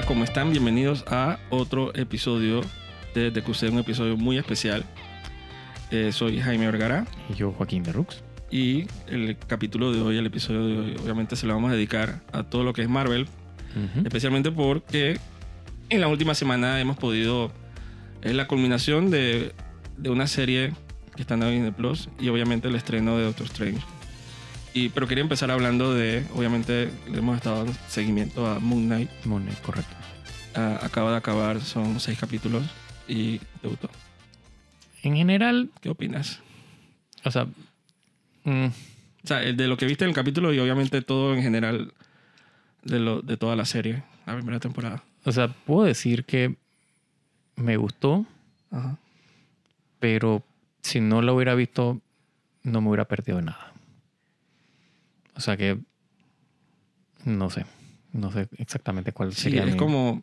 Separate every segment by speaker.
Speaker 1: Hola, ¿cómo están? Bienvenidos a otro episodio de DQC, un episodio muy especial. Eh, soy Jaime Vergara
Speaker 2: Y yo, Joaquín de Rux.
Speaker 1: y el capítulo de hoy, el episodio de hoy, obviamente se lo vamos a dedicar a todo lo que es Marvel, especialmente porque en la última semana hemos podido, es la culminación de, de una serie que está en Disney Plus y obviamente el estreno de Doctor Strange. Y, pero quería empezar hablando de, obviamente, le hemos estado dando seguimiento a Moon Knight.
Speaker 2: Moon Knight, correcto.
Speaker 1: Ah, acaba de acabar, son seis capítulos y debutó.
Speaker 2: En general,
Speaker 1: ¿Qué opinas?
Speaker 2: o sea, mm,
Speaker 1: O sea, el de lo que viste en el capítulo y obviamente todo en general de, lo, de toda la serie, la primera temporada.
Speaker 2: o sea, puedo decir que me gustó,
Speaker 1: Ajá.
Speaker 2: pero si no lo hubiera visto, no me hubiera perdido nada. O sea que no sé, no sé exactamente cuál
Speaker 1: Sí,
Speaker 2: sería.
Speaker 1: es
Speaker 2: mi-
Speaker 1: como.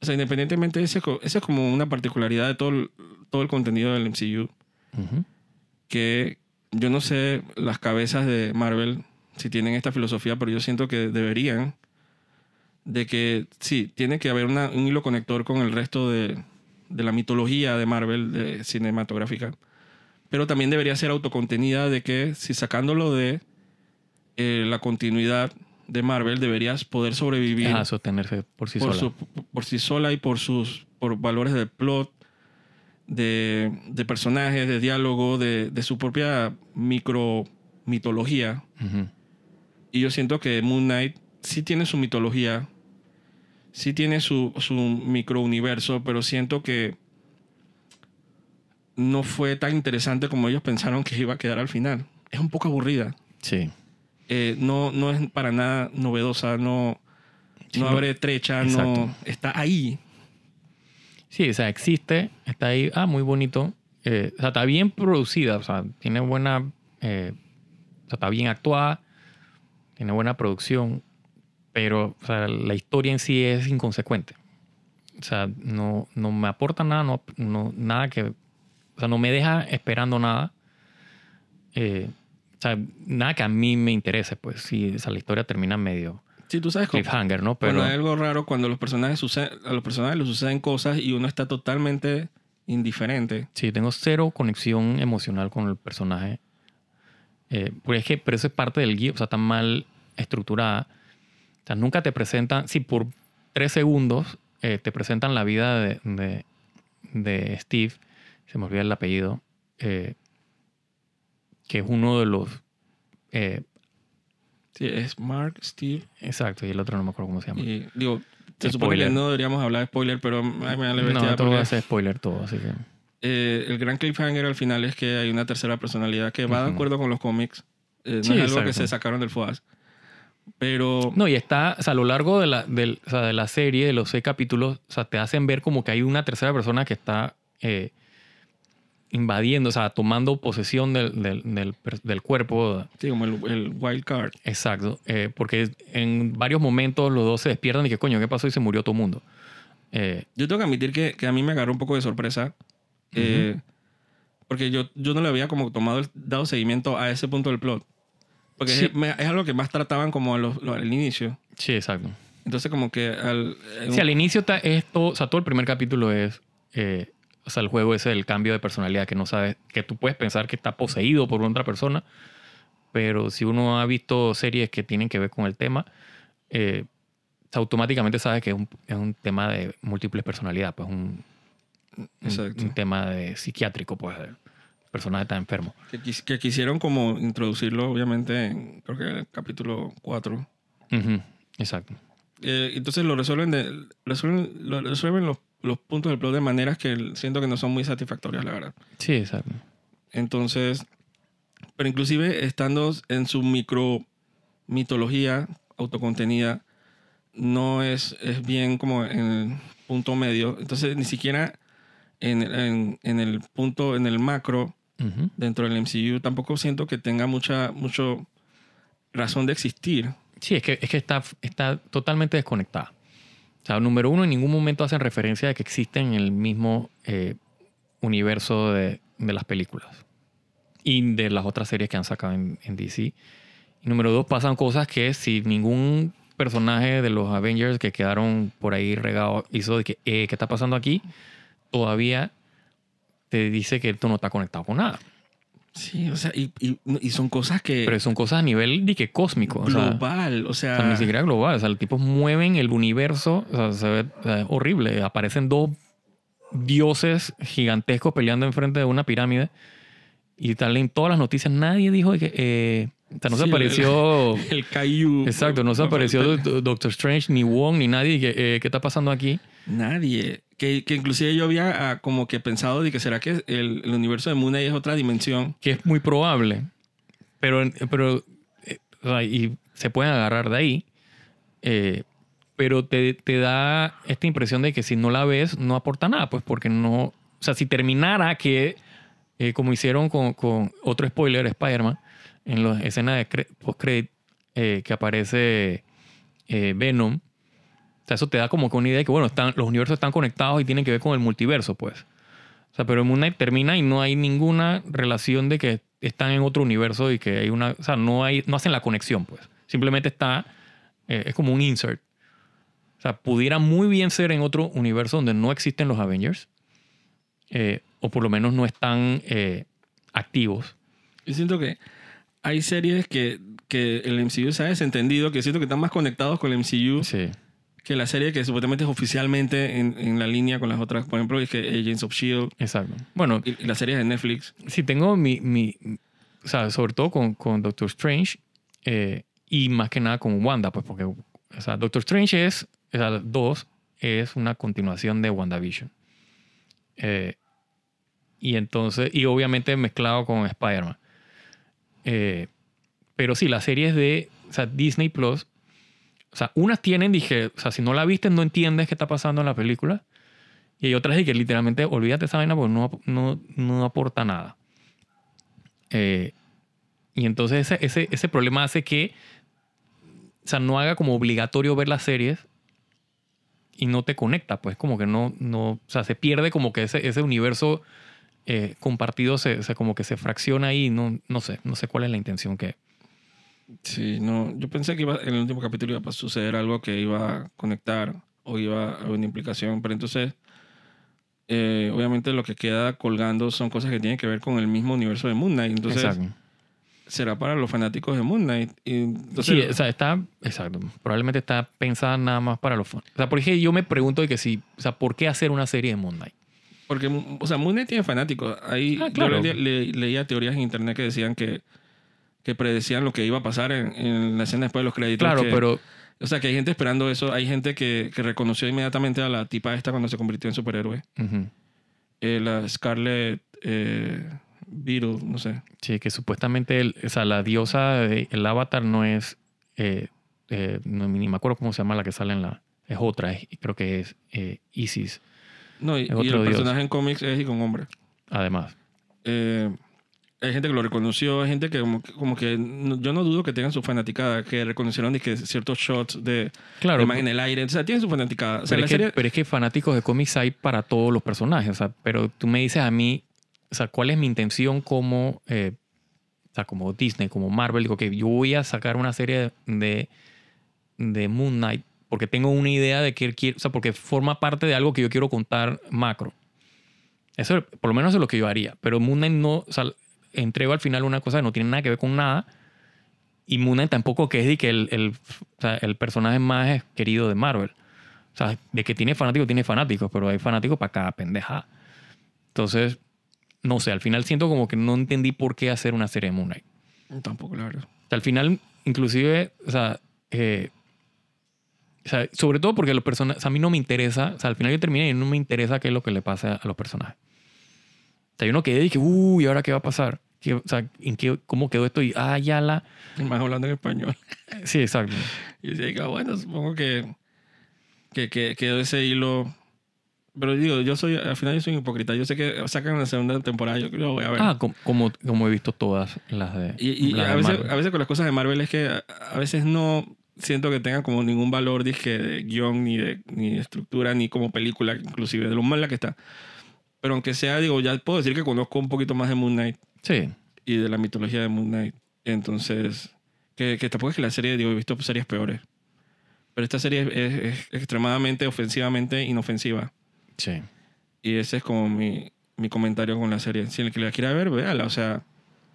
Speaker 1: O sea, independientemente, ese es como una particularidad de todo el, todo el contenido del MCU. Que yo no sé las cabezas de Marvel si tienen esta filosofía, pero yo siento que deberían. De que sí, tiene que haber una- un hilo conector con el resto de, de la mitología de Marvel de cinematográfica. Pero también debería ser autocontenida de que si sacándolo de eh, la continuidad de Marvel, deberías poder sobrevivir
Speaker 2: Ah, sostenerse por sí
Speaker 1: por,
Speaker 2: sola.
Speaker 1: su- por sí sola y por sus por valores de plot, de, de personajes, de diálogo, de, de su propia micro mitología. Y yo siento que Moon Knight sí tiene su mitología, sí tiene su, su micro universo, pero siento que no fue tan interesante como ellos pensaron que iba a quedar al final. Es un poco aburrida.
Speaker 2: Sí.
Speaker 1: Eh, no, no es para nada novedosa, no,
Speaker 2: Sí,
Speaker 1: no
Speaker 2: no-
Speaker 1: abre trecha,
Speaker 2: Exacto.
Speaker 1: no está ahí.
Speaker 2: Sí, o sea, existe, está ahí, ah, muy bonito. Eh, o sea, está bien producida, o sea, tiene buena, eh, o sea, está bien actuada, tiene buena producción, pero o sea, la historia en sí es inconsecuente. O sea, no, no me aporta nada, no, no- nada que, o sea, no me deja esperando nada. Eh, o sea, nada que a mí me interese, pues, si o sea, la historia termina medio
Speaker 1: Sí, tú sabes
Speaker 2: cliffhanger, ¿no? Pero,
Speaker 1: Pero hay algo raro cuando los personajes suceden, a los personajes les suceden cosas y uno está totalmente indiferente.
Speaker 2: Sí, tengo cero conexión emocional con el personaje. Eh, porque es que, pero eso es parte del guion, o sea, está mal estructurada. O sea, nunca te presentan, sí, por tres segundos eh, te presentan la vida de, de, de Steve, se me olvida el apellido, eh, que es uno de los... eh,
Speaker 1: Sí, es Mark, Steve
Speaker 2: exacto, y el otro no me acuerdo cómo se llama.
Speaker 1: y digo, se supone que no deberíamos hablar de spoiler, pero ay, me da la
Speaker 2: no,
Speaker 1: porque,
Speaker 2: va a ser spoiler todo, así que...
Speaker 1: eh, el gran cliffhanger al final es que hay una tercera personalidad que va de
Speaker 2: Ujú.
Speaker 1: acuerdo con los cómics. Eh, no
Speaker 2: Sí,
Speaker 1: es algo que
Speaker 2: exacto.
Speaker 1: se sacaron del FOAS. Pero
Speaker 2: No, y está, o sea, a lo largo de la, del- o sea, de la serie, de los seis capítulos, o sea, te hacen ver como que hay una tercera persona que está eh, invadiendo, o sea, tomando posesión del, del, del del cuerpo.
Speaker 1: sí, como el, el wild card.
Speaker 2: Exacto. eh, porque en varios momentos los dos se despiertan y que coño, ¿qué pasó? Y se murió todo el mundo. Eh,
Speaker 1: Yo tengo que admitir que, que a mí me agarró un poco de sorpresa. eh, porque yo, yo no le había como tomado el- dado seguimiento a ese punto del plot. Porque
Speaker 2: Sí.
Speaker 1: es, es algo que más trataban como al inicio.
Speaker 2: sí, exacto.
Speaker 1: Entonces como que al...
Speaker 2: Sí,
Speaker 1: un-
Speaker 2: al inicio está esto, o sea, todo el primer capítulo es, eh, o sea, el juego ese del cambio de personalidad que no sabes, que tú puedes pensar que está poseído por otra persona, pero si uno ha visto series que tienen que ver con el tema, eh, automáticamente sabes que es un, es un tema de múltiples personalidades, pues un, un, un tema de psiquiátrico, pues el personaje está enfermo.
Speaker 1: que, quis- que quisieron como introducirlo, obviamente, en, creo que en el capítulo 4.
Speaker 2: Ujú, Exacto.
Speaker 1: Eh, entonces lo resuelven, de, resuelven, lo resuelven los, los puntos del plot de maneras que siento que no son muy satisfactorias, la verdad.
Speaker 2: Sí, exacto.
Speaker 1: Entonces, pero inclusive estando en su micro mitología autocontenida, no es, es bien como en el punto medio. Entonces, ni siquiera en, en, en el punto, en el macro, dentro del MCU, tampoco siento que tenga mucha mucho razón de existir.
Speaker 2: Sí, es que, es que está, está totalmente desconectada. O sea, número uno, en ningún momento hacen referencia de que existen en el mismo eh, universo de, de las películas y de las otras series que han sacado en, DC. Y número dos, pasan cosas que sin ningún personajes de los Avengers que quedaron por ahí regados hizo de que, eh, ¿qué está pasando aquí? Todavía te dice que esto no está conectado con nada.
Speaker 1: Sí, o sea, y, y- y son cosas que...
Speaker 2: Pero son cosas a nivel de que cósmico. o sea,
Speaker 1: global, o sea...
Speaker 2: ni siquiera global. O sea, los tipos mueven el universo. O sea, se ve es horrible. Aparecen dos dioses gigantescos peleando enfrente de una pirámide. Y tal, en todas las noticias nadie dijo que... eh, o sea, no se apareció...
Speaker 1: El Caillou.
Speaker 2: Exacto, no se apareció Do- Doctor Strange, ni Wong, ni nadie. y que, eh, ¿Qué está pasando aquí?
Speaker 1: Nadie. Que, que inclusive yo había ah, como que pensado de que será que el, el universo de Moon es otra dimensión.
Speaker 2: Que es muy probable. Pero, pero eh, y se pueden agarrar de ahí. eh, pero te, te da esta impresión de que si no la ves, no aporta nada. Pues porque no. O sea, si terminara que, eh, como hicieron con, con otro spoiler, Spider-Man, en la escena de cre- post-credit eh, que aparece eh, Venom. O sea, eso te da como que una idea de que, bueno, están, los universos están conectados y tienen que ver con el multiverso, pues. O sea, pero Moon Knight termina y no hay ninguna relación de que están en otro universo y que hay una... O sea, no, hay, no hacen la conexión, pues. Simplemente está... eh, es como un insert. O sea, pudiera muy bien ser en otro universo donde no existen los Avengers. eh, o por lo menos no están eh, activos.
Speaker 1: Yo siento que hay series que, que el MCU se ha desentendido, que siento que están más conectados con el MCU
Speaker 2: Sí.
Speaker 1: Que la serie que supuestamente es oficialmente en, en la línea con las otras. Por ejemplo, es que Agents of S.H.I.E.L.D.
Speaker 2: Exacto. Bueno,
Speaker 1: y, y las series de Netflix.
Speaker 2: sí tengo mi... mi o sea, sobre todo con, con Doctor Strange eh, y más que nada con Wanda, pues porque o sea, Doctor Strange es, o sea, 2 es una continuación de WandaVision. Eh, y entonces, y obviamente mezclado con Spider-Man. Eh, pero sí, las series de o sea, Disney Plus, o sea, unas tienen, dije, o sea, si no la viste, no entiendes qué está pasando en la película. Y hay otras que literalmente olvídate esa vaina porque no, no, no aporta nada. Eh, y entonces ese, ese, ese problema hace que o sea, no haga como obligatorio ver las series y no te conecta, pues como que no, no o sea, se pierde como que ese, ese universo eh, compartido se, se como que se fracciona ahí, no, no sé, no sé cuál es la intención que...
Speaker 1: Sí, no. Yo pensé que iba, en el último capítulo iba a suceder algo que iba a conectar o iba a haber una implicación, pero entonces, eh, obviamente lo que queda colgando son cosas que tienen que ver con el mismo universo de Moon Knight. Entonces,
Speaker 2: Exacto.
Speaker 1: será para los fanáticos de Moon Knight. Y entonces,
Speaker 2: sí, o sea, está, exacto, probablemente está pensada nada más para los fans. O sea, por ejemplo, yo me pregunto de que si, o sea, ¿por qué hacer una serie de Moon Knight?
Speaker 1: Porque, o sea, Moon Knight tiene fanáticos. Ahí
Speaker 2: Ah, claro.
Speaker 1: yo le- le- leía teorías en internet que decían que, que predecían lo que iba a pasar en, en la escena después de los créditos.
Speaker 2: Claro,
Speaker 1: que-
Speaker 2: pero
Speaker 1: O sea, que hay gente esperando eso. Hay gente que, que reconoció inmediatamente a la tipa esta cuando se convirtió en superhéroe. Eh, la Scarlet eh, Beetle, no sé.
Speaker 2: sí, que supuestamente el- o sea, la diosa, de- el avatar no es, eh, eh, no, ni me acuerdo cómo se llama la que sale en la, es otra, es- creo que es Isis,
Speaker 1: No, y, y el personaje en cómics es y con hombre.
Speaker 2: además.
Speaker 1: Eh, hay gente que lo reconoció, hay gente que como, que- como que no- yo no dudo que tengan su fanaticada, que reconocieron de que ciertos shots de,
Speaker 2: Claro,
Speaker 1: de imagen en el aire, o sea, tienen su fanaticada. O sea,
Speaker 2: pero,
Speaker 1: la
Speaker 2: es que,
Speaker 1: serie,
Speaker 2: pero es que fanáticos de cómics hay para todos los personajes. O sea, pero tú me dices a mí, o sea, ¿cuál es mi intención como, eh, o sea, como Disney, como Marvel? Digo que yo voy a sacar una serie de, de Moon Knight porque tengo una idea de que quiero, o sea, porque forma parte de algo que yo quiero contar macro. Eso, por lo menos es lo que yo haría. Pero Moon Knight no, o sea, entrego al final una cosa que no tiene nada que ver con nada. Y Moon tampoco que es de que el, el, o sea, el personaje más querido de Marvel. O sea, de que tiene fanáticos, tiene fanáticos, pero hay fanáticos para cada pendeja. Entonces, no sé, al final siento como que no entendí por qué hacer una serie de Moon Knight.
Speaker 1: tampoco, la verdad.
Speaker 2: O sea, al final, inclusive, o sea, eh, o sea, sobre todo porque los personajes, a mí no me interesa, o sea, al final yo terminé y no me interesa qué es lo que le pasa a los personajes. O sea, yo no quedé y dije, uy, ¿ahora qué va a pasar? ¿Qué- o sea, ¿en qué, ¿cómo quedó esto? Y, ah, ya la...
Speaker 1: Más hablando en español.
Speaker 2: Sí, exacto.
Speaker 1: Y ah, bueno, supongo que, que, que quedó ese hilo. Pero digo, yo soy, al final yo soy un hipócrita. Yo sé que sacan una segunda temporada, yo lo voy a ver.
Speaker 2: Ah, com- como, como he visto todas las de.
Speaker 1: y y
Speaker 2: las
Speaker 1: a,
Speaker 2: de
Speaker 1: veces, a veces con las cosas de Marvel es que a, a veces no siento que tengan como ningún valor dizque, de guion, ni de, ni de estructura, ni como película, inclusive, de lo mala que está. Pero aunque sea, digo, ya puedo decir que conozco un poquito más de Moon Knight
Speaker 2: Sí,
Speaker 1: y de la mitología de Moon Knight. Entonces, que, que tampoco es que la serie, digo, he visto series peores. Pero esta serie es, es- es extremadamente ofensivamente inofensiva.
Speaker 2: Sí.
Speaker 1: Y ese es como mi, mi comentario con la serie. Si el que la quiera ver, véala. O sea,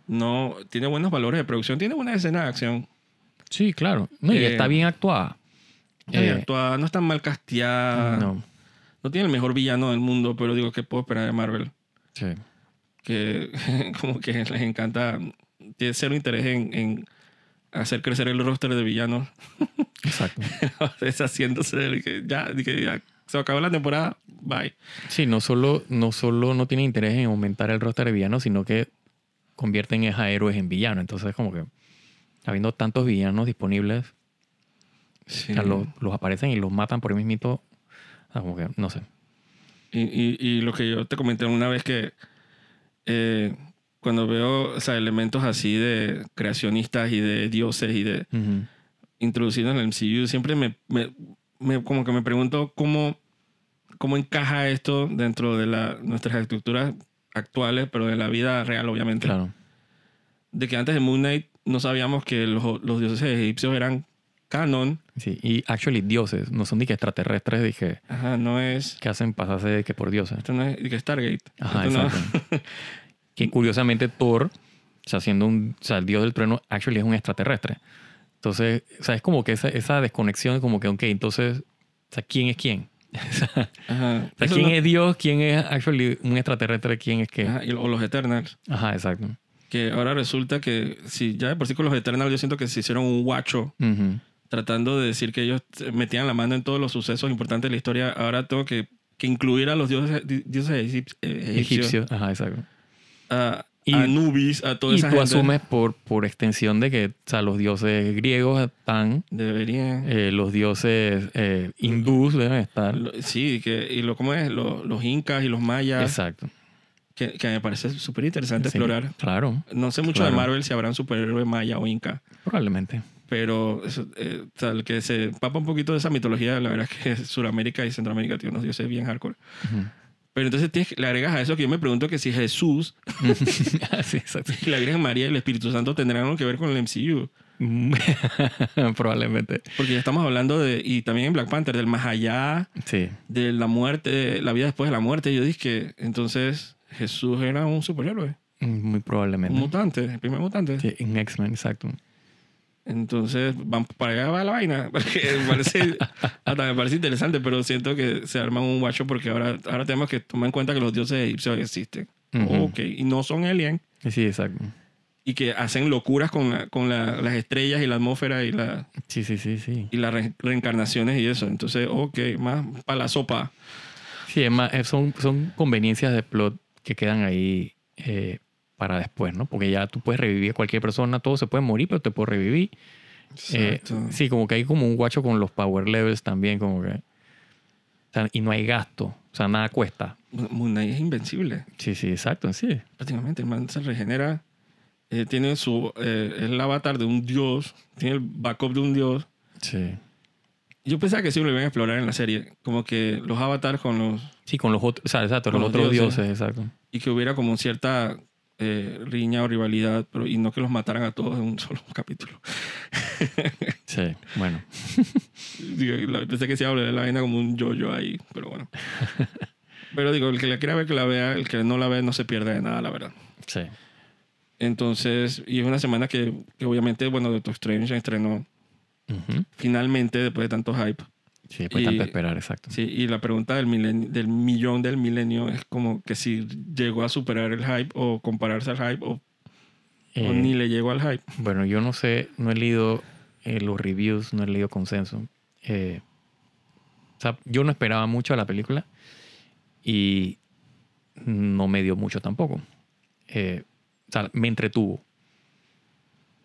Speaker 1: no, tiene buenos valores de producción, tiene buena escena de acción.
Speaker 2: Sí, claro. No, y
Speaker 1: Eh,
Speaker 2: está bien actuada.
Speaker 1: Está bien
Speaker 2: Eh,
Speaker 1: actuada, no está mal casteada.
Speaker 2: No.
Speaker 1: No tiene el mejor villano del mundo, pero digo, ¿qué puedo esperar de Marvel?
Speaker 2: Sí.
Speaker 1: Que como que les encanta, tiene cero interés en, en hacer crecer el roster de villanos.
Speaker 2: Exacto.
Speaker 1: Deshaciéndose de que ya, de que ya se acabó la temporada, bye.
Speaker 2: Sí, no solo, no solo no tiene interés en aumentar el roster de villanos, sino que convierten a héroes en villanos. Entonces, como que habiendo tantos villanos disponibles,
Speaker 1: Sí.
Speaker 2: o sea, los, los aparecen y los matan por el mismito. o sea, como que, no sé.
Speaker 1: Y, y, y lo que yo te comenté una vez que eh, cuando veo o sea, elementos así de creacionistas y de dioses y de
Speaker 2: Ujú.
Speaker 1: introducidos en el MCU, siempre me, me, me- como que me pregunto cómo, cómo encaja esto dentro de la, nuestras estructuras actuales, pero de la vida real, obviamente.
Speaker 2: Claro.
Speaker 1: De que antes de Moon Knight no sabíamos que los, los dioses egipcios eran canon.
Speaker 2: Sí. Y actually, dioses, no son ni que extraterrestres, dije,
Speaker 1: Ajá, no es...
Speaker 2: que hacen pasarse de que por dioses.
Speaker 1: Esto no es... que Stargate.
Speaker 2: Ajá,
Speaker 1: Esto no-
Speaker 2: exacto. que curiosamente Thor, o sea, siendo un, o sea, el dios del trueno, actually es un extraterrestre. Entonces, o sea, es como que esa, esa desconexión, como que, ok, entonces, o sea, ¿quién es quién? o sea,
Speaker 1: Ajá.
Speaker 2: ¿quién
Speaker 1: no-
Speaker 2: es Dios? ¿Quién es actually un extraterrestre? ¿Quién es qué? Ajá,
Speaker 1: Ajá, y- o los Eternals.
Speaker 2: exacto.
Speaker 1: Que ahora resulta que, si ya de por sí con los Eternals, yo siento que se hicieron un guacho
Speaker 2: Ujú.
Speaker 1: Tratando de decir que ellos metían la mano en todos los sucesos importantes de la historia. Ahora tengo que, que incluir a los dioses, di- dioses eh, egipcios,
Speaker 2: Egipcio. Ajá, exacto.
Speaker 1: a,
Speaker 2: Y-
Speaker 1: a Anubis, a toda
Speaker 2: Y
Speaker 1: esa
Speaker 2: tú
Speaker 1: gente.
Speaker 2: asumes por, por extensión de que, o sea, los dioses griegos están,
Speaker 1: Deberían.
Speaker 2: eh, los dioses eh, hindús deben estar.
Speaker 1: Lo- sí, que, y lo, ¿cómo es? Lo- los incas y los mayas,
Speaker 2: Exacto.
Speaker 1: que, que me parece súper interesante
Speaker 2: Sí,
Speaker 1: explorar.
Speaker 2: Claro,
Speaker 1: No sé mucho de. Marvel si habrá un superhéroe maya o inca,
Speaker 2: probablemente.
Speaker 1: Pero eso, eh, el que se papa un poquito de esa mitología, la verdad es que Sudamérica y Centroamérica tienen unos dioses bien hardcore.
Speaker 2: Ujú.
Speaker 1: Pero entonces tienes le agregas a eso que yo me pregunto que si Jesús,
Speaker 2: sí,
Speaker 1: y la Virgen María y el Espíritu Santo tendrán algo que ver con el MCU.
Speaker 2: Probablemente.
Speaker 1: Porque ya estamos hablando de, y también en Black Panther, del más allá,
Speaker 2: Sí.
Speaker 1: de la muerte, la vida después de la muerte. Yo dije que entonces Jesús era un superhéroe,
Speaker 2: Muy
Speaker 1: un
Speaker 2: probablemente.
Speaker 1: mutante, el primer mutante.
Speaker 2: Sí, en X-Men, exacto.
Speaker 1: Entonces, van para allá va la vaina. Porque me parece, hasta me parece interesante, pero siento que se arma un guacho porque ahora, ahora tenemos que tomar en cuenta que los dioses egipcios existen.
Speaker 2: Ujú.
Speaker 1: Ok, y no son alien.
Speaker 2: Sí, exacto.
Speaker 1: Y que hacen locuras con, la- con la- las estrellas y la atmósfera y, la,
Speaker 2: Sí, sí, sí, sí.
Speaker 1: y las re- reencarnaciones y eso. Entonces, ok, más para la sopa.
Speaker 2: Sí, es más, eh, son, son conveniencias de plot que quedan ahí eh, para después, ¿no? Porque ya tú puedes revivir a cualquier persona, todos se pueden morir, pero te puedo revivir. Eh, sí, como que hay como un guacho con los power levels también, como que... o sea, y no hay gasto, o sea, nada cuesta.
Speaker 1: Moon Knight es invencible.
Speaker 2: Sí, sí, exacto, sí.
Speaker 1: Prácticamente el man se regenera. eh, tiene su. eh, es el avatar de un dios. Tiene el backup de un dios.
Speaker 2: Sí.
Speaker 1: Yo pensaba que sí lo iban a explorar en la serie. Como que los avatars con los.
Speaker 2: Sí, con los otros, o sea, exacto,
Speaker 1: Con
Speaker 2: los,
Speaker 1: los
Speaker 2: otros
Speaker 1: dioses.
Speaker 2: dioses, exacto.
Speaker 1: Y que hubiera como cierta eh, riña o rivalidad. Pero, y no que los mataran a todos en un solo capítulo.
Speaker 2: Sí, bueno.
Speaker 1: Digo, la- pensé que se iba a hablar la vaina como un yo-yo ahí. Pero bueno. pero digo, el que la quiera ver, que la vea. El que no la ve, no se pierde de nada, la verdad.
Speaker 2: Sí.
Speaker 1: Entonces, y es una semana que, que obviamente, bueno, Doctor Strange estrenó
Speaker 2: Ujú.
Speaker 1: finalmente después de tanto hype.
Speaker 2: Sí, después
Speaker 1: Y-
Speaker 2: tanto esperar, exacto.
Speaker 1: Sí, y la pregunta del, milenio, del millón del milenio es como que si llegó a superar el hype o compararse al hype o, o
Speaker 2: Eh,
Speaker 1: ni le llegó al hype.
Speaker 2: Bueno, yo no sé, no he leído eh, los reviews, no he leído consenso. Eh, o sea, yo no esperaba mucho a la película y no me dio mucho tampoco. Eh, o sea, me entretuvo.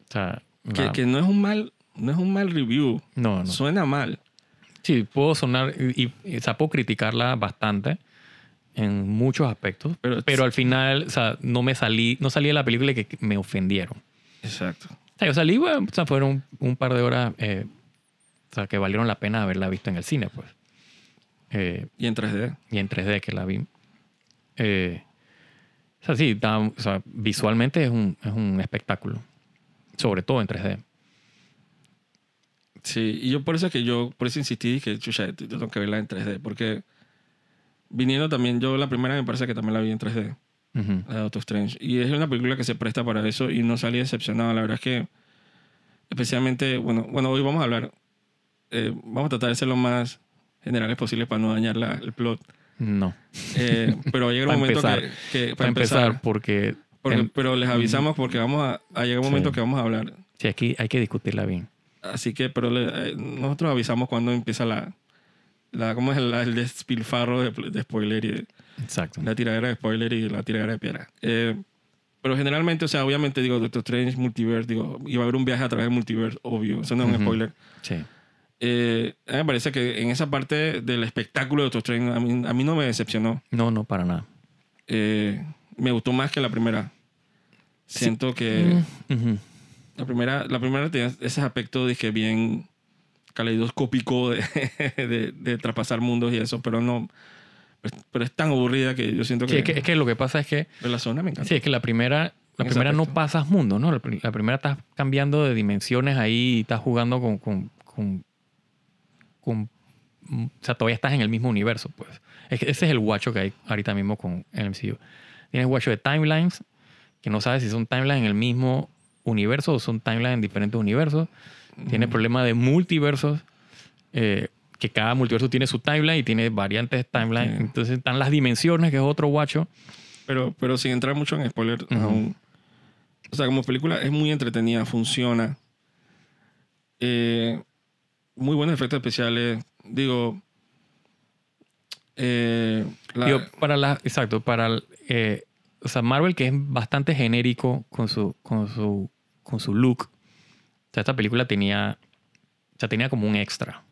Speaker 2: O sea,
Speaker 1: Que,
Speaker 2: la-
Speaker 1: que no es un mal no es un mal review.
Speaker 2: no, no.
Speaker 1: Suena mal.
Speaker 2: Sí, puedo sonar y, y, o sea, puedo criticarla bastante en muchos aspectos,
Speaker 1: Pero-
Speaker 2: pero, al final, o sea, no me salí, no salí de la película que me ofendieron.
Speaker 1: Exacto.
Speaker 2: O sea, yo salí, bueno, o sea, fueron un par de horas eh, o sea, que valieron la pena haberla visto en el cine, pues. Eh,
Speaker 1: Y en 3D.
Speaker 2: y en 3D que la vi. Eh, o sea, sí, está- o sea, visualmente es un, es un espectáculo. Sobre todo en 3D.
Speaker 1: Sí, y yo por eso es que yo, por eso insistí que, chucha, yo tengo que verla en 3D, porque viniendo también, yo la primera me parece que también la vi en 3D,
Speaker 2: Ujú.
Speaker 1: la de Doctor Strange, y es una película que se presta para eso y no salí decepcionado, la verdad es que, especialmente, bueno, bueno hoy vamos a hablar, eh, vamos a tratar de ser lo más generales posible para no dañar la- el plot,
Speaker 2: No.
Speaker 1: Eh, pero llega un momento
Speaker 2: empezar.
Speaker 1: que, que-
Speaker 2: Para empezar, porque,
Speaker 1: porque-
Speaker 2: em,
Speaker 1: pero les avisamos porque vamos a, a llegar un momento
Speaker 2: Sí.
Speaker 1: que vamos a hablar
Speaker 2: sí, aquí hay que discutirla bien.
Speaker 1: Así que, pero le- eh, nosotros avisamos cuando empieza la, la ¿cómo es el, el despilfarro de, de spoiler y de-
Speaker 2: Exacto.
Speaker 1: la tiradera de spoiler y la tiradera de piedra. Eh, pero generalmente, o sea, obviamente digo, Doctor Strange, Multiverse, digo, iba a haber un viaje a través del multiverse, obvio, eso no es un
Speaker 2: Ujú.
Speaker 1: spoiler.
Speaker 2: Sí.
Speaker 1: Eh, a mí me parece que en esa parte del espectáculo de Doctor Strange, a mí, a mí no me decepcionó.
Speaker 2: No, no, para nada.
Speaker 1: Eh, me gustó más que la primera. Siento que...
Speaker 2: Mm, ujú.
Speaker 1: La primera, la primera tenía ese aspecto que bien caleidoscópico de, de, de traspasar mundos y eso, pero no. Pero, pero es tan aburrida que yo siento
Speaker 2: Sí,
Speaker 1: que.
Speaker 2: es, que, es que lo que pasa es que,
Speaker 1: pero la zona me encanta.
Speaker 2: sí, es que la primera, la primera no
Speaker 1: aspecto.
Speaker 2: pasas mundo, ¿no? La, la primera estás cambiando de dimensiones ahí y estás jugando con, con, con, con- O sea, todavía estás en el mismo universo, pues. Ese es el guacho que hay ahorita mismo con el MCU. Tienes guacho de timelines, que no sabes si son timelines en el mismo universo o son timelines en diferentes universos. Tiene problema de multiversos, eh, que cada multiverso tiene su timeline y tiene variantes de timeline. Entonces están las dimensiones, que es otro guacho.
Speaker 1: Pero, pero sin entrar mucho en spoiler aún. O sea, como película es muy entretenida, funciona. Eh, muy buenos efectos especiales. Digo. eh, la-
Speaker 2: Digo, para la, exacto, para el, eh, o sea, Marvel que es bastante genérico con su, con su, con su look. O sea, esta película tenía, o sea, tenía como un extra.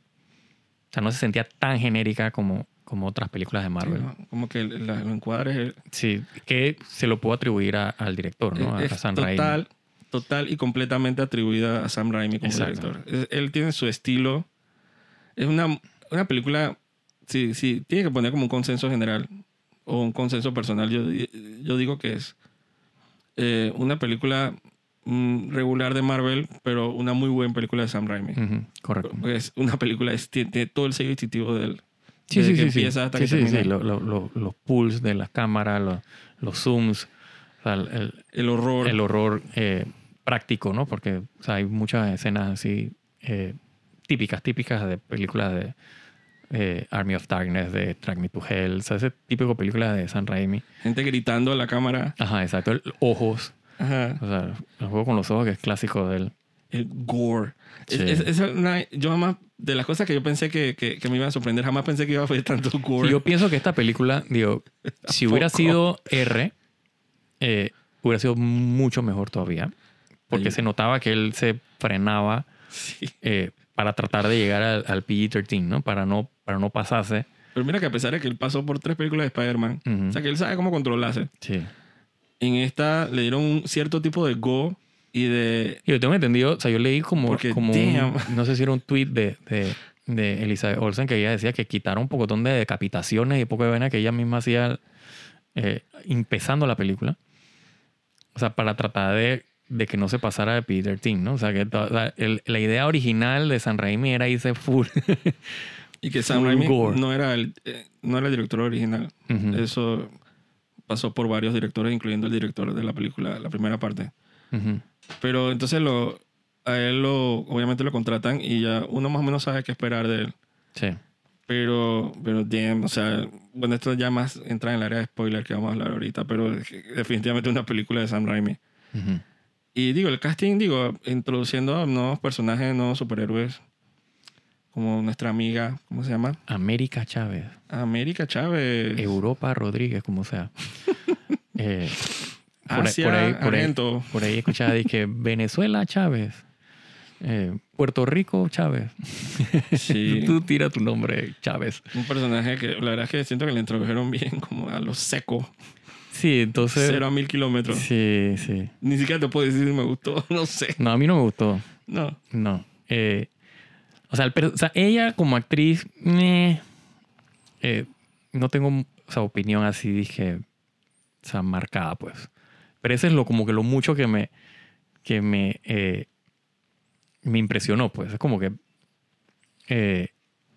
Speaker 2: O sea, no se sentía tan genérica como, como otras películas de Marvel.
Speaker 1: ¿no? como que los encuadres.
Speaker 2: Sí, que se lo puedo atribuir a- al director, ¿no? A,
Speaker 1: es
Speaker 2: a Sam Raimi.
Speaker 1: total, total y completamente atribuida a Sam Raimi como
Speaker 2: Exacto.
Speaker 1: director. Él tiene su estilo. Es una, una película, si, si tiene que poner como un consenso general o un consenso personal, yo, yo digo que es eh, una película regular de Marvel, pero una muy buena película de Sam Raimi.
Speaker 2: Ujú, correcto.
Speaker 1: Es una película, es- tiene, todo el sello distintivo de él.
Speaker 2: Sí,
Speaker 1: Desde
Speaker 2: sí,
Speaker 1: que
Speaker 2: sí.
Speaker 1: empieza hasta que termina.
Speaker 2: lo- lo- lo- los pulls de las cámaras, los, los zooms, o sea, el- el,
Speaker 1: horror.
Speaker 2: el horror eh, práctico, ¿no? Porque o sea, hay muchas escenas así eh, típicas, típicas de películas de eh, Army of Darkness, de Track Me to Hell, o sea, ese típico película de San Raimi.
Speaker 1: Gente gritando a la cámara.
Speaker 2: Ajá, exacto. Ojos,
Speaker 1: Ajá.
Speaker 2: o sea, el juego con los ojos que es clásico de él.
Speaker 1: el gore. Es-
Speaker 2: Sí.
Speaker 1: es- es una- yo jamás, de las cosas que yo pensé que, que, que me iban a sorprender, jamás pensé que iba a haber tanto gore.
Speaker 2: Yo pienso que esta película, digo, si hubiera sido R, eh, hubiera sido mucho mejor todavía. Porque se notaba que él se frenaba
Speaker 1: Sí.
Speaker 2: eh, para tratar de llegar al, al PG-13, ¿no? Para no, para no pasarse.
Speaker 1: Pero mira que a pesar de que él pasó por tres películas de Spider-Man,
Speaker 2: Ujú.
Speaker 1: o sea que él sabe cómo controlarse.
Speaker 2: Sí.
Speaker 1: En esta le dieron un cierto tipo de go y de...
Speaker 2: Y yo tengo entendido, o sea, yo leí como,
Speaker 1: Porque,
Speaker 2: como un- no sé si era un tweet de, de, de Elizabeth Olsen que ella decía que quitaron un pocotón de decapitaciones y poco de vaina que ella misma hacía eh, empezando la película. O sea, para tratar de, de que no se pasara de Peter Tin, ¿no? O sea, que o sea, el- la idea original de San Raimi era irse full.
Speaker 1: Y que Sam Raimi no era, el, eh, no era el director original.
Speaker 2: Ujú,
Speaker 1: Eso pasó por varios directores, incluyendo el director de la película, la primera parte. Pero entonces lo, a él lo, obviamente lo contratan y ya uno más o menos sabe qué esperar de él.
Speaker 2: Sí.
Speaker 1: Pero, pero damn, o sea, bueno, esto ya más entra en el área de spoiler que vamos a hablar ahorita, pero definitivamente una película de Sam Raimi. Y digo, el casting, digo, introduciendo a nuevos personajes, nuevos superhéroes, como nuestra amiga, ¿cómo se llama?
Speaker 2: América Chávez.
Speaker 1: América Chávez.
Speaker 2: Europa Rodríguez, como sea. Eh, por ahí-
Speaker 1: Asia
Speaker 2: por ahí- por ahí-
Speaker 1: Argento.
Speaker 2: Por ahí escuchaba que Venezuela Chávez, eh, Puerto Rico Chávez.
Speaker 1: Sí.
Speaker 2: Tú tira tu nombre, Chávez.
Speaker 1: Un personaje que la verdad es que siento que le introdujeron bien, como a lo seco.
Speaker 2: Sí, entonces.
Speaker 1: Cero a mil kilómetros.
Speaker 2: Sí, sí.
Speaker 1: Ni siquiera te puedo decir si me gustó, no sé.
Speaker 2: No, a mí no me gustó.
Speaker 1: No.
Speaker 2: No. Eh, o, sea, el o sea, ella como actriz, meh, eh, no tengo o opinión así, dije, o sea, marcada, pues. Pero ese es lo, como que lo mucho que me, que me, eh, me impresionó, pues. Es como que, eh,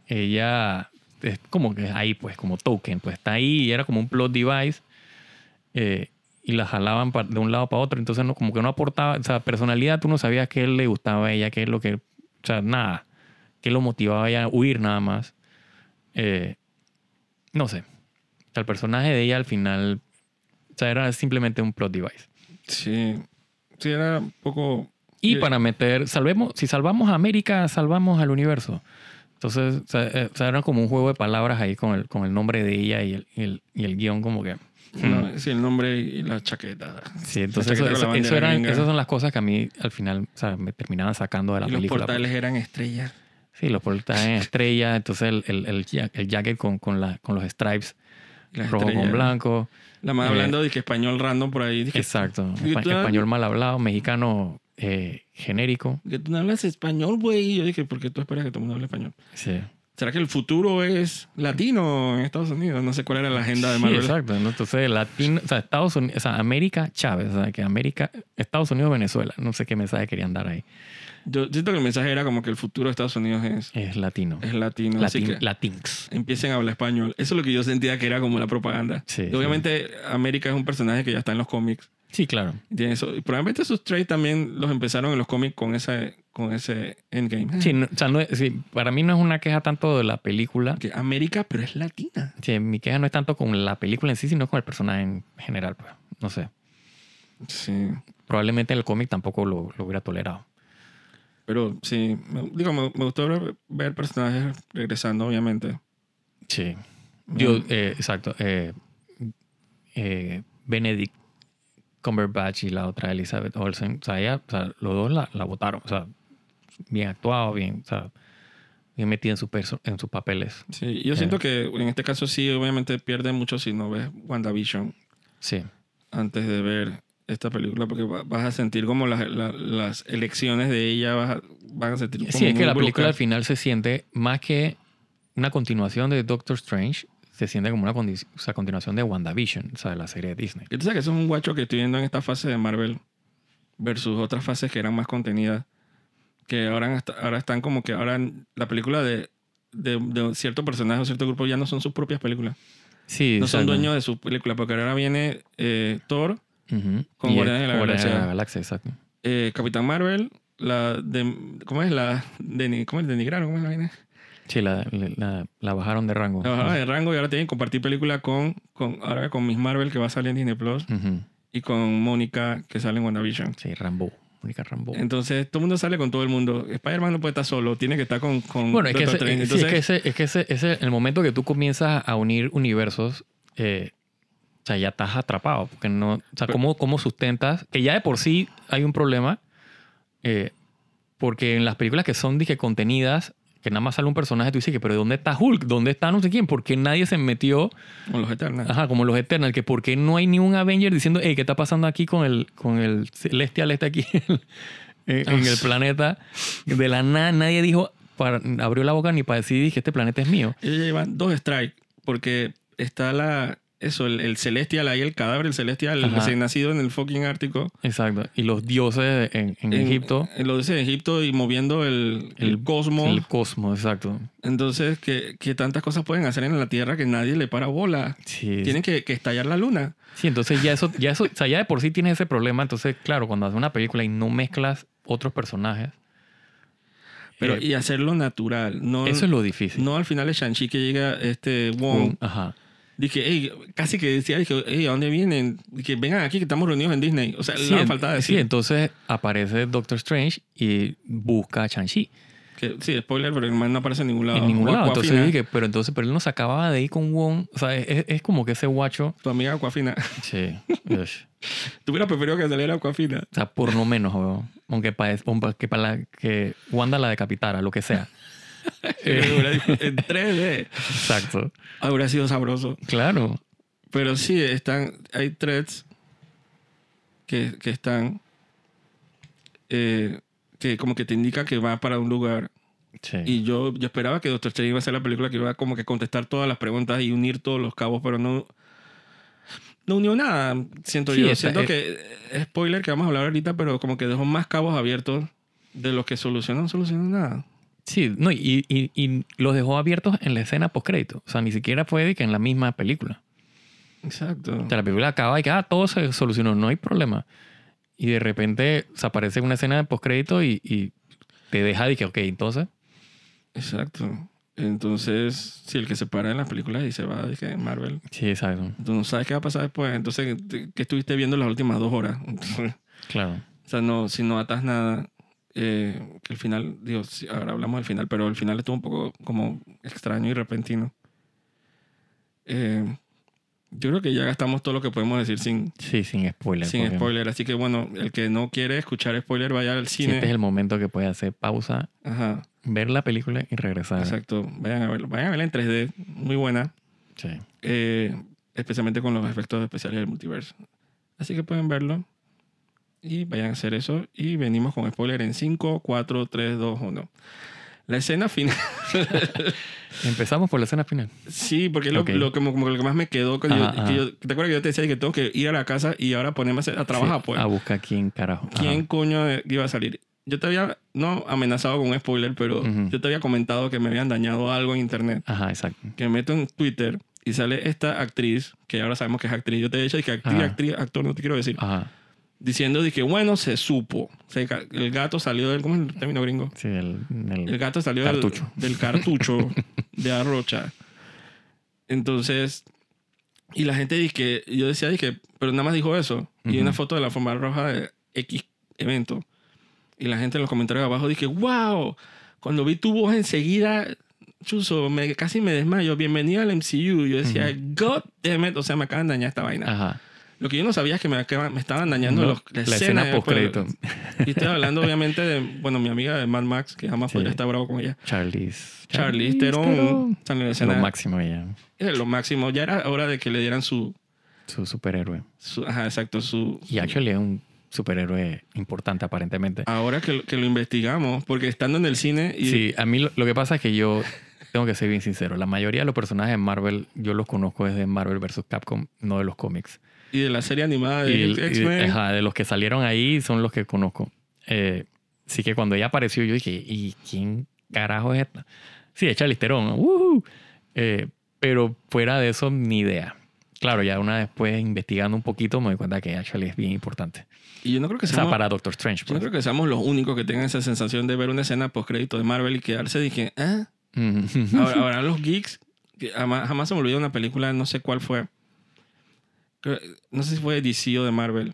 Speaker 2: ella es como que ahí, pues, como token, pues está ahí y era como un plot device. eh, y la jalaban de un lado para otro. Entonces, no, como que no aportaba, o sea, personalidad, tú no sabías qué le gustaba a ella, qué es lo que, o sea, nada, qué lo motivaba a huir nada más. Eh, no sé. El personaje de ella al final, o sea, era simplemente un plot device.
Speaker 1: Sí. Sí, era un poco.
Speaker 2: Y
Speaker 1: Sí.
Speaker 2: para meter, salvemos, si salvamos a América, salvamos al universo. Entonces, o sea, eh, o sea, era como un juego de palabras ahí con el, con el nombre de ella y el, y el, y el guion como que...
Speaker 1: No, sí, el nombre y la chaqueta.
Speaker 2: Sí, entonces
Speaker 1: chaqueta
Speaker 2: eso, eso- eso eran, esas son las cosas que a mí al final o sea, me terminaban sacando de la
Speaker 1: y los
Speaker 2: película.
Speaker 1: portales eran estrellas.
Speaker 2: Sí, los portales en estrella, entonces el, el, el, el jacket con, con, la, con los stripes rojo con blanco.
Speaker 1: La más
Speaker 2: Eh,
Speaker 1: hablando de que español random por ahí. Dije,
Speaker 2: Exacto.
Speaker 1: ¿Y
Speaker 2: Espa- español mal hablado, mexicano eh, genérico.
Speaker 1: que tú no hablas español, güey. Y yo dije, ¿por qué tú esperas que todo el mundo hable español?
Speaker 2: Sí.
Speaker 1: ¿Será que el futuro es latino en Estados Unidos? No sé cuál era la agenda de
Speaker 2: Sí,
Speaker 1: Marvel.
Speaker 2: exacto. ¿no? Entonces, latino, o sea, Estados Unidos, o sea, América, Chávez, o sea, que América, Estados Unidos, Venezuela. No sé qué mensaje querían dar ahí.
Speaker 1: Yo siento que el mensaje era como que el futuro de Estados Unidos es,
Speaker 2: Es latino.
Speaker 1: es latino. así
Speaker 2: Latin,
Speaker 1: que
Speaker 2: Latinx.
Speaker 1: empiecen a hablar español. Eso es lo que yo sentía que era como la propaganda.
Speaker 2: Sí,
Speaker 1: Y obviamente América es un personaje que ya está en los cómics.
Speaker 2: Sí, claro.
Speaker 1: Y tiene eso. Y probablemente sus traits también los empezaron en los cómics con ese, con ese endgame.
Speaker 2: Sí, no- o sea, no es- sí, para mí no es una queja tanto de la película.
Speaker 1: Que América, pero es latina.
Speaker 2: Sí, mi queja no es tanto con la película en sí, sino con el personaje en general. Pues. No sé.
Speaker 1: Sí.
Speaker 2: Probablemente en el cómic tampoco lo, lo hubiera tolerado.
Speaker 1: Pero sí, me, digo, me, me gustó ver, ver personajes regresando, obviamente.
Speaker 2: Sí. Yo,
Speaker 1: Mm.
Speaker 2: eh, exacto. eh, eh, Benedict Cumberbatch y la otra Elizabeth Olsen, o sea, ella, o sea, los dos la, la votaron. O sea, bien actuado, bien, o sea, bien metida en, su en sus papeles.
Speaker 1: Sí, yo
Speaker 2: Eh.
Speaker 1: siento que en este caso sí, obviamente pierde mucho si no ves WandaVision
Speaker 2: Sí.
Speaker 1: antes de ver esta película, porque va- vas a sentir como las, la- las elecciones de ella, vas a, van a sentir como
Speaker 2: Sí, es que la película al final se siente más que una continuación de Doctor Strange, se siente como una o sea, continuación de WandaVision, o sea, de la serie de Disney.
Speaker 1: Y tú sabes que eso es un guacho que estoy viendo en esta fase de Marvel versus otras fases que eran más contenidas, que ahora, hasta- ahora están como que ahora la película de, de, de cierto personaje o cierto grupo ya no son sus propias películas.
Speaker 2: Sí,
Speaker 1: No son dueños de sus películas, porque ahora viene eh, Thor, Con Guardianes de la
Speaker 2: Guardianes
Speaker 1: Galaxia.
Speaker 2: Galaxia, exacto.
Speaker 1: eh, Capitán Marvel, la de... ¿Cómo es? La de, ¿Cómo es? Denigraron, ¿cómo es la vaina?
Speaker 2: Sí, la, la, la bajaron de rango.
Speaker 1: La bajaron de rango y ahora tienen que compartir película con, con, ahora con Miss Marvel que va a salir en Disney Plus
Speaker 2: Ujú.
Speaker 1: y con Mónica que sale en WandaVision.
Speaker 2: Sí, Rambo. Mónica Rambo.
Speaker 1: Entonces todo el mundo sale con todo el mundo. Spider-Man no puede estar solo, tiene que estar con, con
Speaker 2: Bueno, es que, ese, sí, es
Speaker 1: Entonces,
Speaker 2: que ese, es que ese, ese- el momento que tú comienzas a unir universos, eh, o sea, ya estás atrapado. Porque no, o sea,
Speaker 1: Pero-
Speaker 2: ¿cómo, ¿cómo sustentas? Que ya de por sí hay un problema, eh, porque en las películas que son dije, contenidas, que nada más sale un personaje, tú dices que, pero ¿dónde está Hulk? ¿Dónde está no sé quién? ¿Por qué nadie se metió?
Speaker 1: con los Eternals.
Speaker 2: Ajá, como los Eternals, que ¿por qué no hay ni un Avenger diciendo, hey, ¿qué está pasando aquí con el, con el Celestial este aquí en, en el planeta? De la nada, nadie dijo, para, abrió la boca ni para decir que este planeta es mío.
Speaker 1: Ellos llevan dos strikes porque está la... Eso, el, el celestial ahí, el cadáver del celestial, el
Speaker 2: Ajá.
Speaker 1: recién nacido en el fucking Ártico.
Speaker 2: Exacto. Y los dioses en, en Egipto,
Speaker 1: En, lo dice en Egipto y moviendo el, el,
Speaker 2: El-
Speaker 1: cosmos.
Speaker 2: el cosmos, exacto.
Speaker 1: Entonces, que, que tantas cosas pueden hacer en la Tierra que nadie le para bola.
Speaker 2: Sí.
Speaker 1: Tienen que, que estallar la luna.
Speaker 2: Sí, entonces ya eso, ya eso, o sea, ya de por sí tienes ese problema. Entonces, claro, cuando haces una película y no mezclas otros personajes,
Speaker 1: Pero,
Speaker 2: eh,
Speaker 1: y hacerlo natural. No,
Speaker 2: eso es lo difícil.
Speaker 1: no al final de Shang-Chi que llega este Wong.
Speaker 2: Ajá.
Speaker 1: Dije, hey, casi que decía, dije, hey, ¿a dónde vienen? Dije, vengan aquí que estamos reunidos en Disney. O sea,
Speaker 2: Sí,
Speaker 1: no
Speaker 2: en-
Speaker 1: faltaba
Speaker 2: sí,
Speaker 1: decir.
Speaker 2: entonces aparece Doctor Strange y busca a Shang-Chi
Speaker 1: sí, spoiler, pero el man no aparece en ningún lado.
Speaker 2: en ningún lado. Entonces dije, pero entonces, pero él no se acababa de ir con Wong. O sea, es, es como que ese guacho.
Speaker 1: Tu amiga Aquafina.
Speaker 2: Sí.
Speaker 1: Tú hubieras preferido que saliera Aquafina.
Speaker 2: O sea, por lo menos, weón. aunque para que, para la- que Wanda la decapitara, lo que sea. Eh,
Speaker 1: en 3D.
Speaker 2: Exacto.
Speaker 1: Habría sido sabroso.
Speaker 2: Claro.
Speaker 1: Pero sí, están, hay threads que, que están eh, que como que te indica que va para un lugar.
Speaker 2: Sí.
Speaker 1: Y yo, yo esperaba que Doctor Strange iba a ser la película que iba a como que contestar todas las preguntas y unir todos los cabos, pero no, no unió nada, siento
Speaker 2: Sí,
Speaker 1: yo. siento
Speaker 2: eh.
Speaker 1: que, spoiler que vamos a hablar ahorita, pero como que dejó más cabos abiertos de los que solucionan, no solucionan nada.
Speaker 2: Sí, no, y, y, y los dejó abiertos en la escena post-crédito. O sea, ni siquiera fue de que en la misma película.
Speaker 1: Exacto.
Speaker 2: O sea, la película acaba y que ah, todo se solucionó, no hay problema. Y de repente se aparece una escena de postcrédito y, y te deja de que, ok, entonces.
Speaker 1: Exacto. Entonces, si el que se para en las películas y se va que Marvel,
Speaker 2: Sí, exacto.
Speaker 1: tú no sabes qué va a pasar después. Entonces, ¿qué estuviste viendo las últimas dos horas?
Speaker 2: Claro.
Speaker 1: O sea, no, si no atas nada, eh, el final, digo, sí, ahora hablamos del final, pero el final estuvo un poco como extraño y repentino. Eh, yo creo que ya gastamos todo lo que podemos decir sin,
Speaker 2: Sí, sin spoiler.
Speaker 1: sin spoiler. Así que bueno, el que no quiere escuchar spoiler, vaya al
Speaker 2: Siempre es
Speaker 1: cine.
Speaker 2: el momento que puede hacer pausa,
Speaker 1: Ajá,
Speaker 2: ver la película y regresar.
Speaker 1: exacto. Vayan a verlo. Vayan a verla en 3D, muy buena.
Speaker 2: Sí.
Speaker 1: eh, especialmente con los efectos especiales del multiverso. Así que pueden verlo. Y vayan a hacer eso. Y venimos con spoiler en 5, 4, 3, 2, 1. La escena final.
Speaker 2: Empezamos por la escena final.
Speaker 1: sí, porque es lo, lo, como, como lo que más me quedó. Que yo-
Speaker 2: Ajá,
Speaker 1: que
Speaker 2: ajá.
Speaker 1: yo- ¿Te acuerdas que yo te decía que tengo que ir a la casa y ahora ponerme a, trabajar?
Speaker 2: Sí,
Speaker 1: pues.
Speaker 2: A buscar quién carajo. Ajá.
Speaker 1: ¿Quién coño iba a salir? Yo te había, no amenazado con un spoiler, pero
Speaker 2: Ujú.
Speaker 1: yo te había comentado que me habían dañado algo en internet.
Speaker 2: Ajá, exacto.
Speaker 1: que me meto en Twitter y sale esta actriz, que ahora sabemos que es actriz. Yo te he dicho que actriz,
Speaker 2: Ajá.
Speaker 1: actriz, actor, no te quiero decir.
Speaker 2: Ajá.
Speaker 1: Diciendo de que, bueno, se supo. Se el gato salió del, ¿cómo es el término gringo?
Speaker 2: Sí, el, el-
Speaker 1: El gato salió del-
Speaker 2: Cartucho.
Speaker 1: Del, cartucho de Arrocha. Entonces, y la gente dice que, yo decía, dije, pero nada más dijo eso. Y una foto de la forma roja de X evento. Y la gente en los comentarios abajo dije, wow, cuando vi tu voz enseguida, Chuso, me, casi me desmayo. Bienvenida al MCU. Yo decía, God damn it. O sea, me acaban de dañar esta vaina.
Speaker 2: Ajá.
Speaker 1: Lo que yo no sabía es que me, acaban- me estaban dañando
Speaker 2: No,
Speaker 1: los,
Speaker 2: la escena
Speaker 1: después.
Speaker 2: post-crédito.
Speaker 1: Y estoy hablando, obviamente, de, bueno, mi amiga de Mad Max, que jamás
Speaker 2: Sí.
Speaker 1: podría estar bravo con ella.
Speaker 2: Charlize.
Speaker 1: Charlize Theron.
Speaker 2: Lo
Speaker 1: escena.
Speaker 2: máximo ella.
Speaker 1: Era lo máximo. Ya era hora de que le dieran su.
Speaker 2: Su superhéroe.
Speaker 1: su ajá, exacto. Su,
Speaker 2: Y actually es un superhéroe importante aparentemente.
Speaker 1: ahora que, lo- que lo investigamos, porque estando en el cine. Y,
Speaker 2: Sí, a mí lo, lo que pasa es que yo tengo que ser bien sincero. La mayoría de los personajes de Marvel yo los conozco desde Marvel vs. Capcom, no de los cómics.
Speaker 1: y de la serie animada de X-Men.
Speaker 2: de los que salieron ahí son los que conozco. Eh, así que cuando ella apareció yo dije, ¿y quién carajo es esta? Sí, es Charlize Theron. ¡Woohoo! Eh, pero fuera de eso, ni idea. Claro, ya una después investigando un poquito me doy cuenta que actually es bien importante.
Speaker 1: Y yo no creo que
Speaker 2: O sea,
Speaker 1: seamos,
Speaker 2: para Doctor Strange.
Speaker 1: yo no
Speaker 2: pues.
Speaker 1: creo que seamos los únicos que tengan esa sensación de ver una escena post crédito de Marvel y quedarse dije, ¿ah?
Speaker 2: Ujú.
Speaker 1: Ahora, ahora los geeks, jamás, jamás se me olvidó una película, no sé cuál fue. No sé si fue de DC o de Marvel.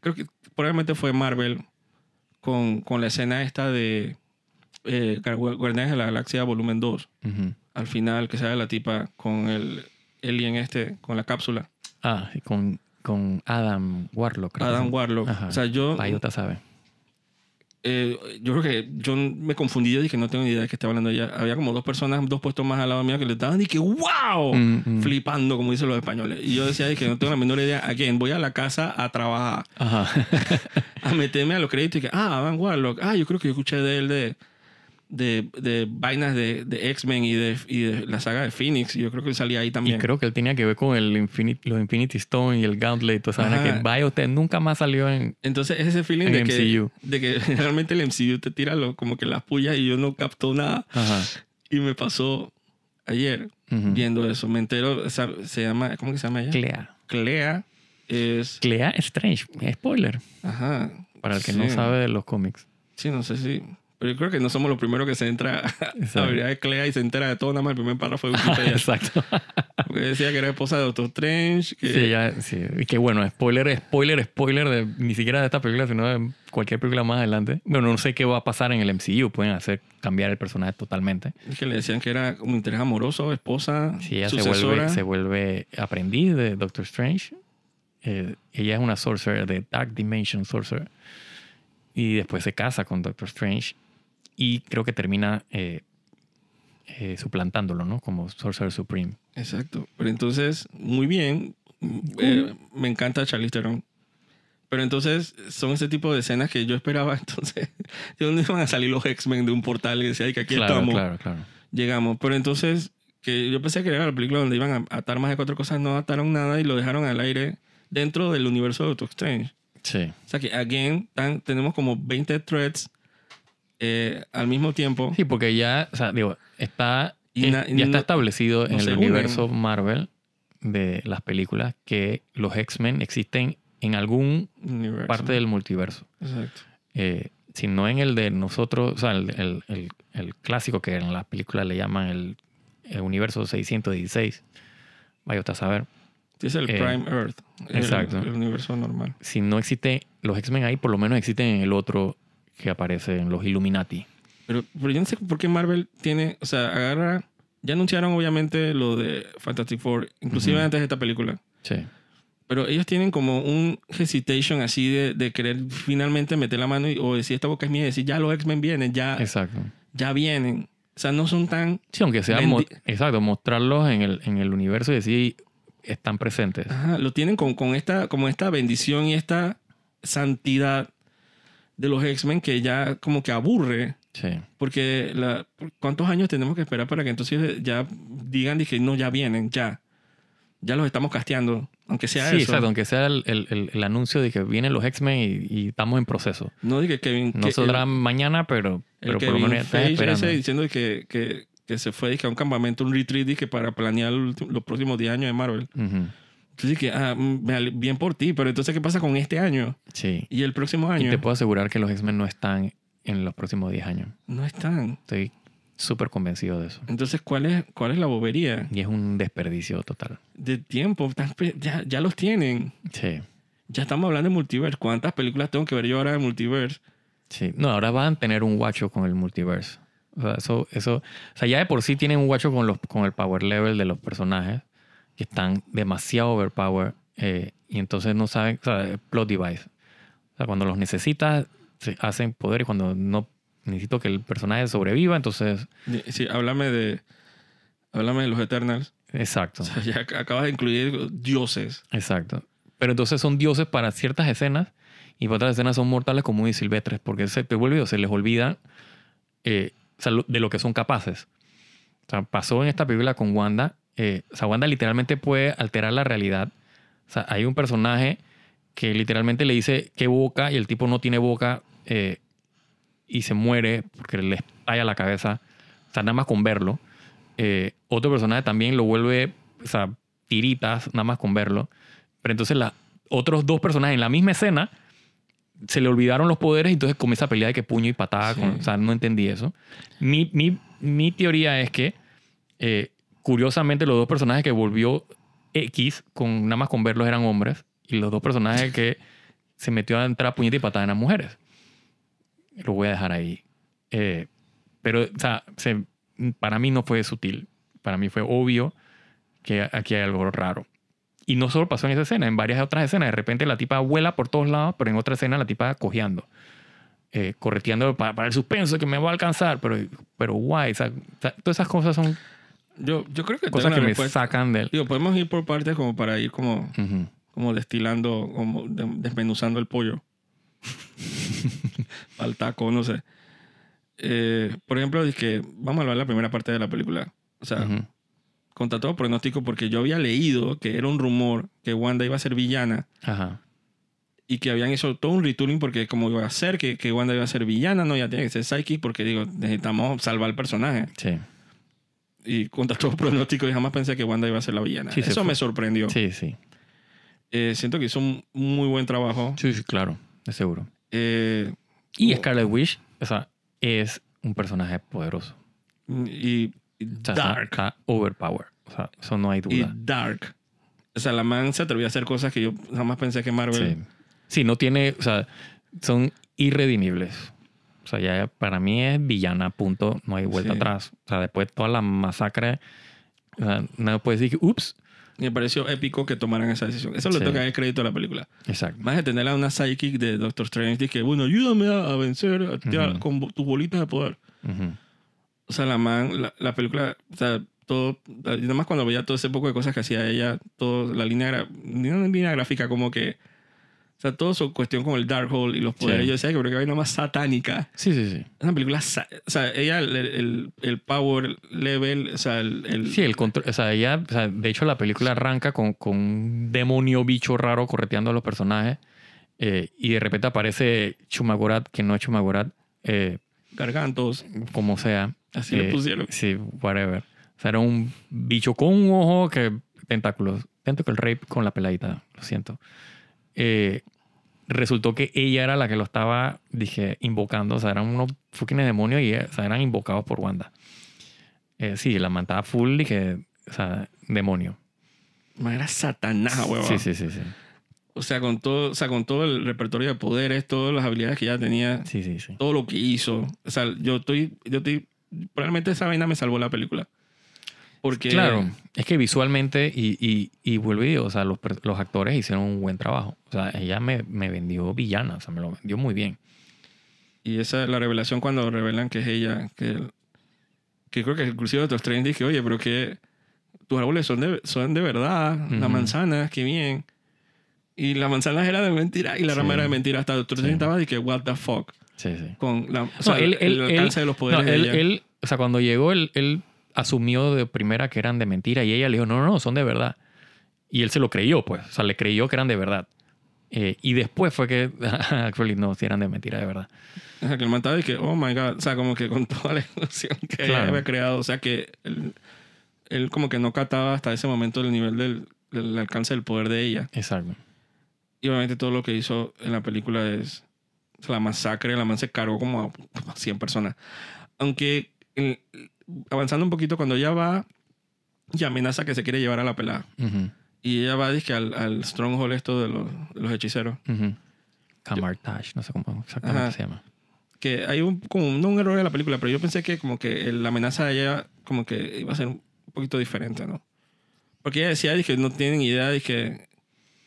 Speaker 1: Creo que probablemente fue Marvel con, con la escena esta de eh, Guar- Guardianes de la Galaxia Volumen 2.
Speaker 2: Ujú.
Speaker 1: Al final, que sale la tipa con el alien este, con la cápsula.
Speaker 2: Ah, y con, con Adam Warlock.
Speaker 1: Adam. Warlock.
Speaker 2: Ajá.
Speaker 1: O sea, yo,
Speaker 2: Bayota sabe.
Speaker 1: Eh, yo creo que yo me confundí. Yo dije, no tengo ni idea de qué estaba hablando ella. Había como dos personas, dos puestos más al lado mío que le estaban y que ¡wow!
Speaker 2: Mm, mm.
Speaker 1: flipando, como dicen los españoles. Y yo decía que no tengo la menor idea. ¿A quién? Voy a la casa a trabajar,
Speaker 2: Ajá.
Speaker 1: a meterme a los créditos y que, ah, Van Warlock. Ah, yo creo que yo escuché de él de, de, de vainas de, de X-Men y de, y de la saga de Phoenix. Y yo creo que él salía ahí
Speaker 2: y
Speaker 1: también.
Speaker 2: creo que él tenía que ver con el Infinity, los Infinity Stone y el Gauntlet. Toda esa vaina que Biotech nunca más salió en...
Speaker 1: Entonces es ese feeling de que,
Speaker 2: MCU.
Speaker 1: de que realmente el MCU te tira lo- como que las pullas y yo no capto nada.
Speaker 2: Ajá.
Speaker 1: Y me pasó ayer
Speaker 2: Ujú.
Speaker 1: viendo eso. Me entero, esa- se llama, ¿cómo que se llama ella?
Speaker 2: Clea.
Speaker 1: Clea es...
Speaker 2: Clea Strange. Spoiler.
Speaker 1: Ajá.
Speaker 2: Para el que
Speaker 1: Sí.
Speaker 2: no sabe de los cómics.
Speaker 1: Sí, no sé si. Pero yo creo que no somos los primeros que se entra a abrir de Clea y se entera de todo, nada más el primer párrafo de Wikipedia.
Speaker 2: Exacto.
Speaker 1: Porque decía que era esposa de Doctor Strange. Que,
Speaker 2: Sí, ya, sí. Y que bueno, spoiler, spoiler, spoiler de ni siquiera de esta película, sino de cualquier película más adelante. Bueno, no sé qué va a pasar en el MCU. Pueden hacer cambiar el personaje totalmente.
Speaker 1: que le decían que era un interés amoroso, esposa,
Speaker 2: Si ella se
Speaker 1: sucesora.
Speaker 2: vuelve, se vuelve aprendiz de Doctor Strange. eh, ella es una sorcerer de Dark Dimension Sorcerer. Y después se casa con Doctor Strange. Y creo que termina eh, eh, suplantándolo, ¿no? Como Sorcerer Supreme.
Speaker 1: Exacto. Pero entonces, muy bien. Eh, me encanta Charlize Theron. Pero entonces son ese tipo de escenas que yo esperaba. Entonces, ¿de dónde iban a salir los X-Men de un portal y decía "Ay, que aquí
Speaker 2: claro,
Speaker 1: estamos?
Speaker 2: claro, claro.
Speaker 1: Llegamos. Pero entonces, que yo pensé que era la película donde iban a atar más de cuatro cosas, no ataron nada y lo dejaron al aire dentro del universo de Doctor Strange.
Speaker 2: Sí.
Speaker 1: O sea que, again, tan- tenemos como 20 threads eh, al mismo tiempo,
Speaker 2: Sí, porque ya, o sea, digo, está,
Speaker 1: Y na- y
Speaker 2: ya está establecido
Speaker 1: no
Speaker 2: en el
Speaker 1: unen.
Speaker 2: universo Marvel de las películas que los X-Men existen en algún
Speaker 1: universo.
Speaker 2: parte del multiverso.
Speaker 1: Exacto.
Speaker 2: Eh, si no en el de nosotros, o sea, el, el- el- el clásico que en las películas le llaman el, el universo 616. Vaya usted a saber.
Speaker 1: Es el
Speaker 2: Eh,
Speaker 1: Prime Earth.
Speaker 2: exacto.
Speaker 1: El, universo normal.
Speaker 2: Si no existe los X-Men ahí, por lo menos existen en el otro que aparece en los Illuminati.
Speaker 1: Pero, pero yo no sé por qué Marvel tiene, o sea, agarra, ya anunciaron obviamente lo de Fantastic Four, inclusive
Speaker 2: Ujú.
Speaker 1: antes de esta película.
Speaker 2: Sí.
Speaker 1: Pero ellos tienen como un hesitation así de, de querer finalmente meter la mano y, o decir esta boca es mía y decir ya los X-Men vienen, ya,
Speaker 2: Exacto.
Speaker 1: ya vienen. O sea, no son tan...
Speaker 2: Sí, aunque sea mo- exacto, mostrarlos en el, en el universo y decir están presentes.
Speaker 1: Ajá, lo tienen con, con esta, como esta bendición y esta santidad de los X-Men que ya como que aburre.
Speaker 2: Sí.
Speaker 1: Porque la, ¿cuántos años tenemos que esperar para que entonces ya digan dije, no, ya vienen, ya. Ya los estamos casteando, aunque sea
Speaker 2: Sí,
Speaker 1: eso.
Speaker 2: exacto, aunque sea el, el- el- anuncio de que vienen los X-Men y, y estamos en proceso.
Speaker 1: No dije Kevin...
Speaker 2: No
Speaker 1: que-
Speaker 2: saldrá
Speaker 1: el-
Speaker 2: mañana, pero, pero por lo menos esperando.
Speaker 1: diciendo que, que, que se fue dije, a un campamento, un retreat dije, para planear los próximos 10 años de Marvel.
Speaker 2: Ujú.
Speaker 1: Entonces dije, ah, mm, bien por ti, pero entonces ¿qué pasa con este año?
Speaker 2: Sí.
Speaker 1: Y el próximo
Speaker 2: Y
Speaker 1: año
Speaker 2: te puedo asegurar que los X-Men no están en los próximos 10 años.
Speaker 1: no están.
Speaker 2: Estoy súper convencido de eso.
Speaker 1: Entonces, ¿cuál es, cuál es la bobería?
Speaker 2: Y es un desperdicio total.
Speaker 1: De tiempo, ya los tienen.
Speaker 2: Sí.
Speaker 1: Ya estamos hablando de multiverse. ¿Cuántas películas tengo que ver yo ahora de multiverse?
Speaker 2: Sí. No, ahora van a tener un guacho con el multiverse. O sea, eso, eso, o sea, ya de por sí tienen un guacho con, los, con el power level de los personajes que están demasiado overpower eh, y entonces no saben, o sea, plot device. O sea, cuando los necesitas, se hacen poder y cuando no necesito que el personaje sobreviva, entonces,
Speaker 1: Sí, háblame de, háblame de los Eternals.
Speaker 2: exacto.
Speaker 1: O sea, ya ac- acabas de incluir dioses.
Speaker 2: Exacto. Pero entonces son dioses para ciertas escenas y para otras escenas son mortales como muy silvestres porque se te vuelve o se les olvida eh, o sea, lo- de lo que son capaces. O sea, pasó en esta película con Wanda. Eh, o sea, Wanda literalmente puede alterar la realidad. O sea, hay un personaje que literalmente le dice qué boca y el tipo no tiene boca eh, y se muere porque le estalla la cabeza. O sea, nada más con verlo. Eh, otro personaje también lo vuelve, o sea, tiritas nada más con verlo. Pero entonces los otros dos personajes en la misma escena se le olvidaron los poderes y entonces comienza a pelear de que puño y patada.
Speaker 1: Sí.
Speaker 2: con- o sea, no entendí eso. Mi, mi, mi teoría es que, eh, curiosamente, los dos personajes que volvió X, con, nada más con verlos, eran hombres. Y los dos personajes que se metió a entrar a puñete y patada eran mujeres. Lo voy a dejar ahí. Eh, pero, o sea, se- para mí no fue sutil. Para mí fue obvio que aquí hay algo raro. Y no solo pasó en esa escena, en varias otras escenas. De repente la tipa vuela por todos lados, pero en otra escena la tipa cojeando. Eh, correteando para, el suspenso que me va a alcanzar. Pero, pero guay. todas esas cosas son
Speaker 1: Yo, yo creo que
Speaker 2: cosas que
Speaker 1: una
Speaker 2: me
Speaker 1: respuesta.
Speaker 2: sacan del...
Speaker 1: Digo, podemos ir por partes como para ir como,
Speaker 2: Ujú.
Speaker 1: como destilando, como de- desmenuzando el pollo. Al taco, no sé. Eh, por ejemplo, que vamos a hablar de la primera parte de la película. O sea,
Speaker 2: Ujú.
Speaker 1: contra todo pronóstico, porque yo había leído que era un rumor que Wanda iba a ser villana
Speaker 2: Ajá.
Speaker 1: y que habían hecho todo un retooling porque como iba a ser que, que Wanda iba a ser villana, no, ya tiene que ser psychic porque digo, necesitamos salvar al personaje.
Speaker 2: Sí.
Speaker 1: Y contra todo pronóstico, yo jamás pensé que Wanda iba a ser la villana.
Speaker 2: Sí,
Speaker 1: Eso me sorprendió.
Speaker 2: Sí, sí.
Speaker 1: Eh, siento que hizo un muy buen trabajo.
Speaker 2: Sí, sí, claro. De seguro.
Speaker 1: Eh,
Speaker 2: Y. Scarlet Witch, o sea, es un personaje poderoso.
Speaker 1: y, y
Speaker 2: O sea,
Speaker 1: dark.
Speaker 2: Overpower. O sea, eso no hay
Speaker 1: Y
Speaker 2: duda.
Speaker 1: dark. O sea, la man se atrevió a hacer cosas que yo jamás pensé que Marvel...
Speaker 2: Sí. Sí, no tiene, o sea, son irredimibles. O sea, ya para mí es villana, punto. No hay vuelta
Speaker 1: Sí.
Speaker 2: atrás. O sea, después de toda la masacre, o sea, no puedes decir ups.
Speaker 1: Me pareció épico que tomaran esa decisión. Eso le
Speaker 2: Sí.
Speaker 1: toca dar crédito a la película.
Speaker 2: Exacto.
Speaker 1: Más de tener a una psychic de Doctor Strange que, bueno, ayúdame a, vencer a a-
Speaker 2: Ujú.
Speaker 1: con tus bolitas de poder.
Speaker 2: Ujú.
Speaker 1: O sea, la man, la, la película, o sea, todo, nada más cuando veía todo ese poco de cosas que hacía ella, todo, la línea, una línea gráfica, como que, o sea, todo su cuestión con el Darkhold y los poderes,
Speaker 2: Sí.
Speaker 1: yo decía que creo que hay una más satánica.
Speaker 2: Sí, sí, sí.
Speaker 1: Es una película, o sea, ella, el, el, el power level, o sea, el... el-
Speaker 2: Sí, el control, o sea, ella, o sea, de hecho la película arranca con, con un demonio bicho raro correteando a los personajes eh, y de repente aparece Chumagorat, que no es Chumagorat, eh,
Speaker 1: gargantos.
Speaker 2: como sea.
Speaker 1: Así le
Speaker 2: Eh,
Speaker 1: pusieron.
Speaker 2: Sí, whatever. O sea, era un bicho con un ojo que tentáculos. Tentacle rape con la peladita, lo siento. Eh, resultó que ella era la que lo estaba, dije, invocando. O sea, eran unos fucking demonios y o sea, eran invocados por Wanda. Eh, sí, la mantaba full, dije, o sea, demonio.
Speaker 1: Era Satanás, huevón.
Speaker 2: Sí, sí, sí, sí.
Speaker 1: O sea, con todo, o sea, con todo el repertorio de poderes, todas las habilidades que ya tenía,
Speaker 2: Sí, sí, sí.
Speaker 1: todo lo que hizo. O sea, yo estoy, yo estoy, probablemente esa vaina me salvó la película. Porque,
Speaker 2: Claro, es que visualmente y, y, y digo, o sea, los, los actores hicieron un buen trabajo. O sea, ella me, me vendió villana, o sea, me lo vendió muy bien.
Speaker 1: y esa, la revelación cuando revelan que es ella, que, que creo que inclusive otros tren dije, oye, pero que tus árboles son de, son de verdad, la
Speaker 2: Ujú.
Speaker 1: manzana, qué bien. Y la manzana era de mentira y la
Speaker 2: Sí.
Speaker 1: rama era de mentira. Hasta Doctor
Speaker 2: Sí.
Speaker 1: Estaba y que, what the fuck,
Speaker 2: Sí, sí.
Speaker 1: con la, o sea,
Speaker 2: No, él-
Speaker 1: el, alcance de los poderes
Speaker 2: No,
Speaker 1: de
Speaker 2: él,
Speaker 1: ella.
Speaker 2: él- o sea, cuando llegó, él, él asumió de primera que eran de mentira y ella le dijo, no, no, no, son de verdad. Y él se lo creyó, pues. O sea, le creyó que eran de verdad. Eh, y después fue que, actually, no, si eran de mentira, de verdad.
Speaker 1: O sea, que el man estaba y que, oh my god, o sea, como que con toda la ilusión que ella
Speaker 2: Claro.
Speaker 1: había creado, o sea, que él, él como que no cataba hasta ese momento el nivel del, del alcance del poder de ella.
Speaker 2: Exacto.
Speaker 1: Y obviamente todo lo que hizo en la película es o sea, la masacre, la man se cargó como a, como a 100 personas. Aunque el- avanzando un poquito, cuando ella va y amenaza que se quiere llevar a la pelada.
Speaker 2: Ujú,
Speaker 1: Y ella va dizque, al, al stronghold esto de los, de los hechiceros.
Speaker 2: ujú. Camartage, no sé cómo exactamente
Speaker 1: Ajá.
Speaker 2: se llama.
Speaker 1: que hay un, como no un error en la película, pero yo pensé que como que la amenaza de ella como que iba a ser un poquito diferente, ¿no? Porque ella decía, dije, no tienen idea, dije,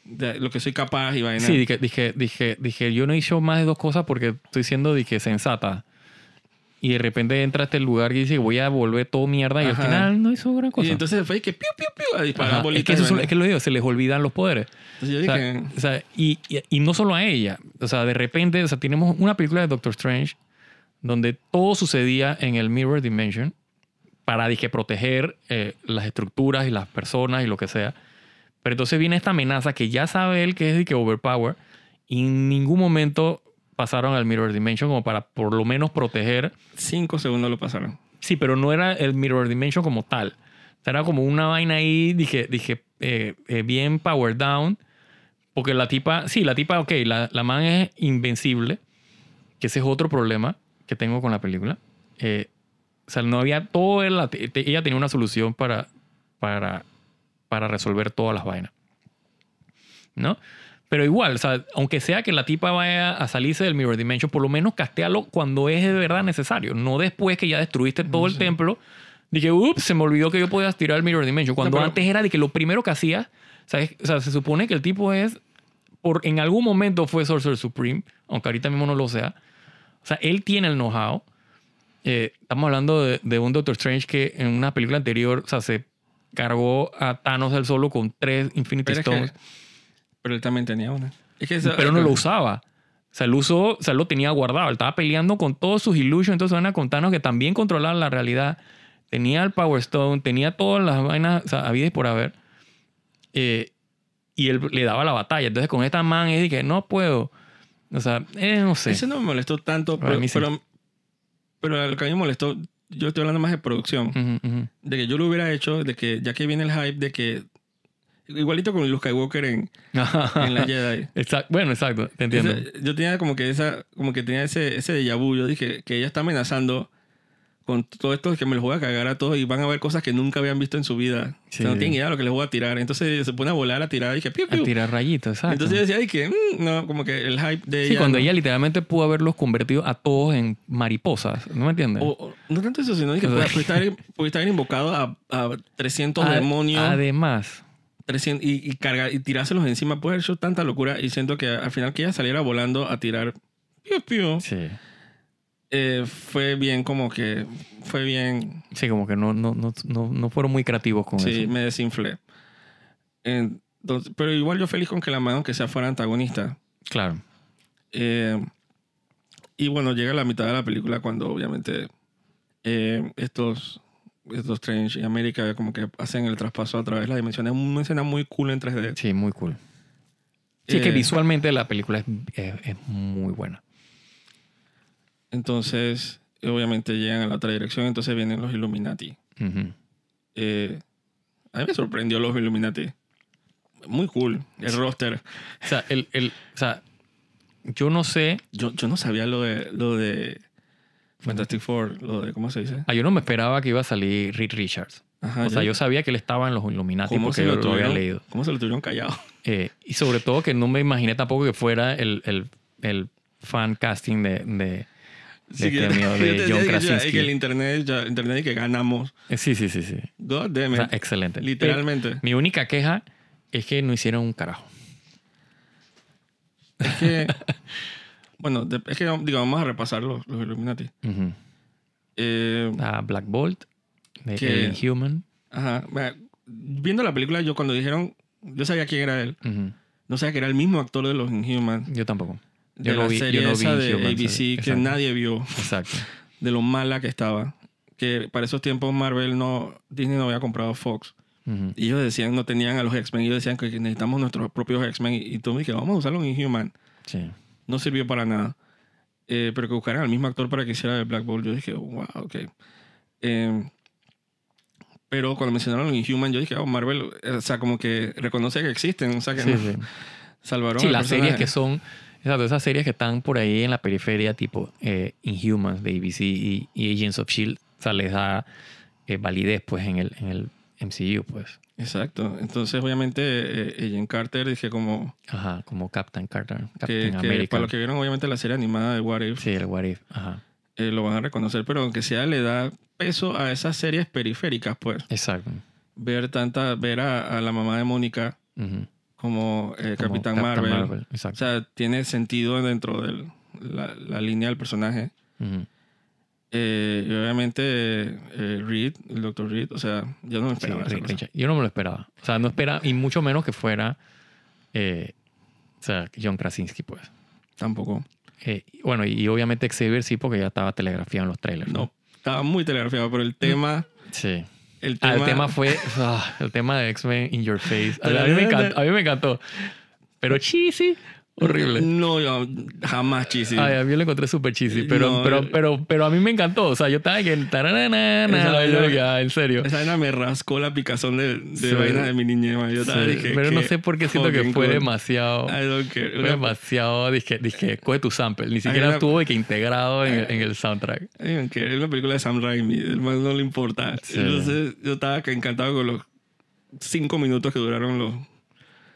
Speaker 1: de lo que soy capaz y vaina.
Speaker 2: Sí, dije, dije, dije, dije, yo no hice más de dos cosas porque estoy siendo, dije, sensata. Y de repente entra a este lugar y dice, voy a volver todo mierda. Y
Speaker 1: Ajá.
Speaker 2: al final no hizo gran cosa.
Speaker 1: y entonces fue que piu, piu, piu, a disparar
Speaker 2: Ajá, Es
Speaker 1: bolitas.
Speaker 2: que, eso es, que lo digo, se les olvidan los poderes.
Speaker 1: Entonces yo
Speaker 2: O sea,
Speaker 1: dije,
Speaker 2: o sea, y, y, y no solo a ella. O sea, de repente, o sea, tenemos una película de Doctor Strange donde todo sucedía en el Mirror Dimension para, dije, proteger eh, las estructuras y las personas y lo que sea. Pero entonces viene esta amenaza que ya sabe él que es de que overpower y en ningún momento pasaron al Mirror Dimension como para por lo menos proteger.
Speaker 1: cinco segundos lo pasaron.
Speaker 2: Sí, pero no era el Mirror Dimension como tal. O sea, Era como una vaina ahí, dije, dije eh, eh, bien power down. Porque la tipa, sí, la tipa, ok, la, la man es invencible. Que ese es otro problema que tengo con la película. Eh, o sea, no había todo. te- ella tenía una solución para, para, para resolver todas las vainas. ¿No? Pero igual, o sea, aunque sea que la tipa vaya a salirse del Mirror Dimension, por lo menos castéalo cuando es de verdad necesario. No después que ya destruiste todo el templo. Dije, ups, se me olvidó que yo podía tirar el Mirror Dimension. Cuando
Speaker 1: pero-
Speaker 2: antes era de que lo primero que hacía, ¿sabes? o sea, se supone que el tipo es, por, en algún momento fue Sorcerer Supreme, aunque ahorita mismo no lo sea. O sea, él tiene el know-how. Eh, estamos hablando de, de un Doctor Strange que en una película anterior, o sea, se cargó a Thanos del solo con tres Infinity
Speaker 1: Pero, es que-
Speaker 2: Stones,
Speaker 1: pero él también tenía una. Es que esa-
Speaker 2: pero no lo usaba. O sea, él usó, o sea, él lo tenía guardado. Él estaba peleando con todos sus illusions, entonces van a contarnos que también controlaban la realidad. Tenía el Power Stone, tenía todas las vainas, o sea, habidas por haber. Eh, y él le daba la batalla. Entonces, con esta man de que no puedo. O sea, eh, no sé.
Speaker 1: Ese no me molestó tanto, pero,
Speaker 2: mí sí.
Speaker 1: pero, pero lo que a mí me molestó, yo estoy hablando más de producción. De que yo lo hubiera hecho, de que ya que viene el hype de que igualito con Luke Skywalker en, en la Jedi.
Speaker 2: Exacto. Bueno, exacto. Te entiendo.
Speaker 1: Ese- yo tenía como que esa, como que tenía ese, ese déjà vu. Yo dije que ella está amenazando con todo esto que me los voy a cagar a todos y van a ver cosas que nunca habían visto en su vida. O sea, no
Speaker 2: Sí.
Speaker 1: tienen idea de lo que les voy a tirar. Entonces se pone a volar, a tirar y dije, piu,
Speaker 2: A
Speaker 1: piu.
Speaker 2: tirar rayitos, exacto.
Speaker 1: Entonces yo decía, ay, que mm, no, como que el hype de
Speaker 2: sí,
Speaker 1: ella.
Speaker 2: cuando
Speaker 1: no.
Speaker 2: ella literalmente pudo haberlos convertido a todos en mariposas. ¿No me entiendes?
Speaker 1: O- o- no tanto eso, sino que puede, puede estar, puede estar invocado a, a 300
Speaker 2: Ad-
Speaker 1: demonios.
Speaker 2: Además,
Speaker 1: 300 y, y cargar y tirárselos encima puede haber hecho tanta locura y siento que al final que ella saliera volando a tirar piu, piu,
Speaker 2: sí.
Speaker 1: eh, fue bien como que fue bien
Speaker 2: Sí, como que no, no, no, no, no fueron muy creativos con
Speaker 1: sí
Speaker 2: eso.
Speaker 1: me desinflé Entonces, pero igual yo feliz con que la mano que sea fuera antagonista
Speaker 2: Claro.
Speaker 1: Eh, y bueno llega la mitad de la película cuando obviamente eh, estos estos Strange y América como que hacen el traspaso a través de la dimensión es una escena muy cool en 3D
Speaker 2: Sí, muy cool. Sí, es que
Speaker 1: Eh,
Speaker 2: visualmente la película es, es- es muy buena.
Speaker 1: Entonces, obviamente llegan a la otra dirección, entonces vienen los Illuminati. Eh, a mí me sorprendió los Illuminati. Muy cool, el roster.
Speaker 2: O sea, el, el, o sea, yo no sé,
Speaker 1: Yo, yo no sabía lo de, lo de Fantastic Four, lo de, ¿cómo se dice?
Speaker 2: ah, yo no me esperaba que iba a salir Reed Richards.
Speaker 1: Ajá,
Speaker 2: o sea, yo sabía que él estaba en los Illuminati
Speaker 1: ¿cómo
Speaker 2: porque yo
Speaker 1: lo
Speaker 2: lo había
Speaker 1: tuvieron-
Speaker 2: leído.
Speaker 1: ¿Cómo se lo tuvieron callado?
Speaker 2: Eh, y sobre todo que no me imaginé tampoco que fuera el, el, el fan casting de, de,
Speaker 1: Sí,
Speaker 2: de,
Speaker 1: que-
Speaker 2: cameo
Speaker 1: yo
Speaker 2: de
Speaker 1: te
Speaker 2: John Krasinski.
Speaker 1: que el internet, ya, internet y que ganamos.
Speaker 2: Eh, Sí, sí, sí, sí.
Speaker 1: God damn
Speaker 2: O
Speaker 1: it.
Speaker 2: sea, excelente.
Speaker 1: Literalmente.
Speaker 2: Eh, mi única queja es que no hicieron un carajo.
Speaker 1: Es que, bueno, es que, digo, vamos a repasar los, los Illuminati.
Speaker 2: Ujú.
Speaker 1: Eh,
Speaker 2: A Black Bolt, de
Speaker 1: Que-
Speaker 2: Human.
Speaker 1: ajá. Viendo la película, yo cuando dijeron, yo sabía quién era él.
Speaker 2: Ujú.
Speaker 1: No sabía que era el mismo actor de los Inhumans.
Speaker 2: Yo tampoco.
Speaker 1: De la
Speaker 2: vi,
Speaker 1: serie
Speaker 2: yo no vi
Speaker 1: esa de
Speaker 2: Inhumans,
Speaker 1: ABC que
Speaker 2: exacto.
Speaker 1: nadie vio.
Speaker 2: Exacto.
Speaker 1: De lo mala que estaba. Que para esos tiempos Marvel no... Disney no había comprado Fox.
Speaker 2: Ujú.
Speaker 1: Y ellos decían, no tenían a los X-Men. Ellos decían que necesitamos nuestros propios X-Men. Y, y tú me dijiste, vamos a usarlo en Inhuman.
Speaker 2: Sí.
Speaker 1: No sirvió para nada. Eh, pero que buscaran al mismo actor para que hiciera el Black Bolt. Yo dije, wow, ok. Eh, pero cuando mencionaron Inhuman, yo dije, oh, Marvel, eh, o sea, como que reconoce que existen. O sea, que
Speaker 2: Sí,
Speaker 1: no-
Speaker 2: sí.
Speaker 1: salvaron
Speaker 2: Sí, las series que son, exacto, esas series que están por ahí en la periferia, tipo eh, Inhumans de ABC y, y Agents of Shield, o sea, les da eh, validez pues en el, en el MCU, pues.
Speaker 1: Exacto. Entonces, obviamente, eh, Agent Carter, dije como
Speaker 2: Ajá, como Captain Carter,
Speaker 1: que,
Speaker 2: Captain
Speaker 1: que
Speaker 2: America.
Speaker 1: para los que vieron, obviamente, la serie animada de What If,
Speaker 2: Sí, el What If, ajá.
Speaker 1: eh, lo van a reconocer, pero aunque sea, le da peso a esas series periféricas, pues.
Speaker 2: Exacto.
Speaker 1: Ver tanta, ver a, a la mamá de Mónica
Speaker 2: Ujú.
Speaker 1: como, eh,
Speaker 2: Como
Speaker 1: Capitán
Speaker 2: Captain
Speaker 1: Marvel. O
Speaker 2: Exacto.
Speaker 1: sea, tiene sentido dentro de la, la línea del personaje.
Speaker 2: Ujú.
Speaker 1: Eh, y obviamente, eh, Reed, el Dr. Reed, o sea, yo no me
Speaker 2: Sí,
Speaker 1: esperaba esa cosa.
Speaker 2: Yo no me lo esperaba. O sea, no esperaba, y mucho menos que fuera, eh, o sea, John Krasinski, pues.
Speaker 1: Tampoco.
Speaker 2: Y bueno, y obviamente Xavier sí, porque ya estaba telegrafiado en los trailers.
Speaker 1: No, estaba muy telegrafiado, pero el tema...
Speaker 2: Sí.
Speaker 1: El
Speaker 2: Ah,
Speaker 1: tema,
Speaker 2: el tema fue ah, el tema de X-Men in Your Face. A, a mí me encantó, a mí me encantó. Pero cheesy, horrible.
Speaker 1: No, yo jamás cheesy.
Speaker 2: Ay, a mí lo encontré súper cheesy, pero,
Speaker 1: No,
Speaker 2: pero,
Speaker 1: eh.
Speaker 2: pero, pero a mí me encantó. O sea, yo estaba que... taranana,
Speaker 1: vaina-
Speaker 2: ya, en serio.
Speaker 1: Esa vaina me rascó la picazón de, de
Speaker 2: Sí.
Speaker 1: vaina de mi niñez. Yo estaba,
Speaker 2: Sí,
Speaker 1: dije,
Speaker 2: pero no sé por qué siento que fue
Speaker 1: cool.
Speaker 2: demasiado...
Speaker 1: I don't care.
Speaker 2: Fue
Speaker 1: Una-
Speaker 2: demasiado, dije, dije, coge tu sample. Ni siquiera estuvo que integrado en, el- en el soundtrack.
Speaker 1: I don't care. Es una película de Sam Raimi. El man no le importa.
Speaker 2: Sí.
Speaker 1: Entonces, yo estaba encantado con los cinco minutos que duraron los...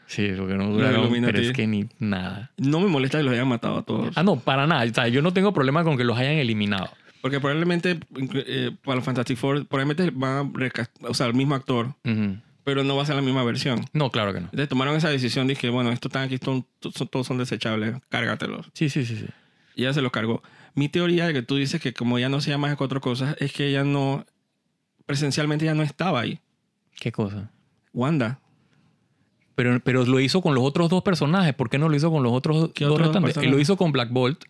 Speaker 2: Sí, porque no duraron, pero es que ni nada.
Speaker 1: No me molesta que los hayan matado a todos.
Speaker 2: Ah, no, para nada. O sea, yo no tengo problema con que los hayan eliminado.
Speaker 1: Porque probablemente eh, para los Fantastic Four, probablemente van a o sea, el mismo actor,
Speaker 2: Ujú.
Speaker 1: pero no va a ser la misma versión.
Speaker 2: No, claro que no.
Speaker 1: Entonces tomaron esa decisión, dije, bueno, estos están aquí, son- todos son desechables, cárgatelos.
Speaker 2: Sí, sí, sí, sí.
Speaker 1: Y ella se los cargó. Mi teoría de que tú dices que como ya no se llama más cuatro cosas, es que ella no, presencialmente ya no estaba ahí.
Speaker 2: ¿Qué cosa?
Speaker 1: Wanda.
Speaker 2: Pero, pero lo hizo con los otros dos personajes. ¿Por qué no lo hizo con los otros
Speaker 1: ¿Qué
Speaker 2: dos
Speaker 1: otros
Speaker 2: restantes? Él lo hizo con Black Bolt.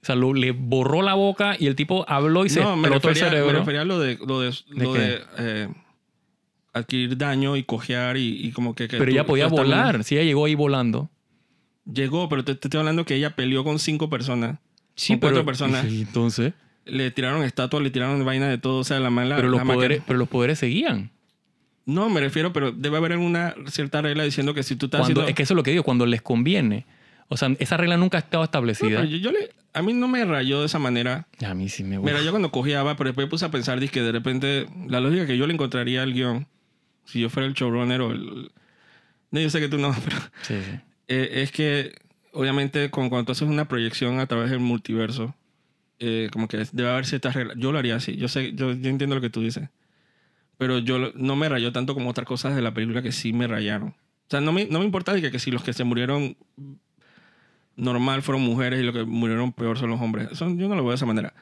Speaker 2: O sea, lo- le borró la boca y el tipo habló y se
Speaker 1: no, me
Speaker 2: el
Speaker 1: refería, me refería a lo de, lo de, lo
Speaker 2: qué?
Speaker 1: de, eh, adquirir daño y cojear y, y como que... que
Speaker 2: pero
Speaker 1: tú-
Speaker 2: ella podía volar. Sí, ella llegó ahí volando.
Speaker 1: Llegó, pero te, te estoy hablando que ella peleó con cinco personas.
Speaker 2: Sí,
Speaker 1: Con cuatro personas.
Speaker 2: y Entonces...
Speaker 1: Le tiraron estatuas, le tiraron vaina de todo. O sea, la mala...
Speaker 2: Pero los,
Speaker 1: la máquina-
Speaker 2: poderes, pero los poderes seguían.
Speaker 1: No, me refiero, pero debe haber alguna cierta regla diciendo que si tú estás
Speaker 2: Cuando,
Speaker 1: haciendo...
Speaker 2: es que eso es lo que digo, cuando les conviene. O sea, esa regla nunca ha estado
Speaker 1: No,
Speaker 2: establecida.
Speaker 1: pero yo, yo le, a mí no me rayó de esa manera.
Speaker 2: a mí sí me
Speaker 1: Mira,
Speaker 2: gusta.
Speaker 1: yo cuando cojeaba, pero después puse a pensar, dije que de repente la lógica que yo le encontraría al guion, si yo fuera el showrunner o el... No, yo sé que tú no, pero
Speaker 2: Sí, sí.
Speaker 1: eh, es que obviamente con, cuando tú haces una proyección a través del multiverso, eh, como que debe haber ciertas reglas. Yo lo haría así. Yo sé, yo, yo entiendo lo que tú dices. Pero yo no me rayó tanto como otras cosas de la película que sí me rayaron. O sea, no me, no me importa de que, que si los que se murieron normal fueron mujeres y los que murieron peor son los hombres. Eso yo no lo veo de esa manera.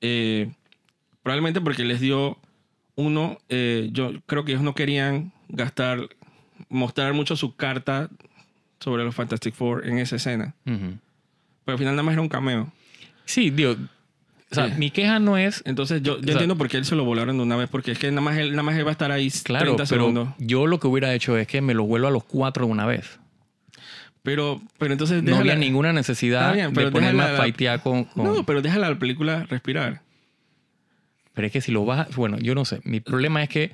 Speaker 1: Eh, probablemente porque les dio uno, eh, yo creo que ellos no querían gastar, mostrar mucho su carta sobre los Fantastic Four en esa escena.
Speaker 2: Ujú.
Speaker 1: Pero al final nada más era un cameo.
Speaker 2: Sí, digo, o sea,
Speaker 1: Sí.
Speaker 2: mi queja no es,
Speaker 1: Entonces yo, yo
Speaker 2: sea-
Speaker 1: entiendo por qué él se lo volaron de una vez, porque es que nada más él, nada más él va a estar ahí
Speaker 2: claro,
Speaker 1: 30
Speaker 2: pero yo lo que hubiera hecho es que me lo vuelvo a los cuatro de una vez.
Speaker 1: Pero, pero entonces
Speaker 2: No había
Speaker 1: déjala-
Speaker 2: ninguna necesidad
Speaker 1: bien,
Speaker 2: de ponerme
Speaker 1: déjala-
Speaker 2: a fightear con... con-
Speaker 1: No, pero deja la película respirar.
Speaker 2: Pero es que si lo vas... a- Bueno, yo no sé. Mi problema es que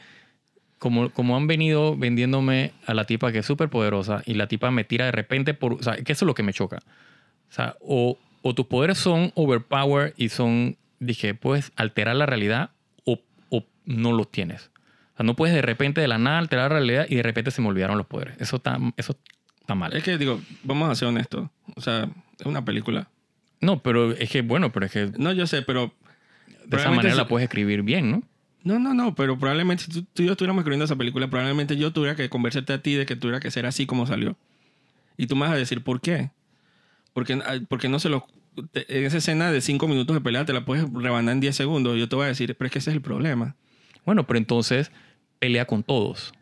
Speaker 2: como, como han venido vendiéndome a la tipa que es súper poderosa y la tipa me tira de repente por... O sea, que eso es lo que me choca. O sea, o, o tus poderes son overpower y son... Dije, puedes alterar la realidad o, o no los tienes. O sea, no puedes de repente de la nada alterar la realidad y de repente se me olvidaron los poderes. Eso está, eso está mal.
Speaker 1: Es que digo, vamos a ser honestos. O sea, es una película.
Speaker 2: No, pero es que, bueno, pero es que de
Speaker 1: No, yo sé, pero...
Speaker 2: esa
Speaker 1: probablemente
Speaker 2: manera
Speaker 1: si-
Speaker 2: la puedes escribir bien, ¿no?
Speaker 1: No, no, no, pero probablemente si tú, tú y yo estuviéramos escribiendo esa película, probablemente yo tuviera que conversarte a ti de que tuviera que ser así como salió. Y tú me vas a decir, ¿por qué? Porque, porque no se lo... En esa escena de cinco minutos de pelea te la puedes rebanar en 10 segundos. Yo te voy a decir, pero es que ese es el problema.
Speaker 2: Bueno, pero entonces pelea con todos.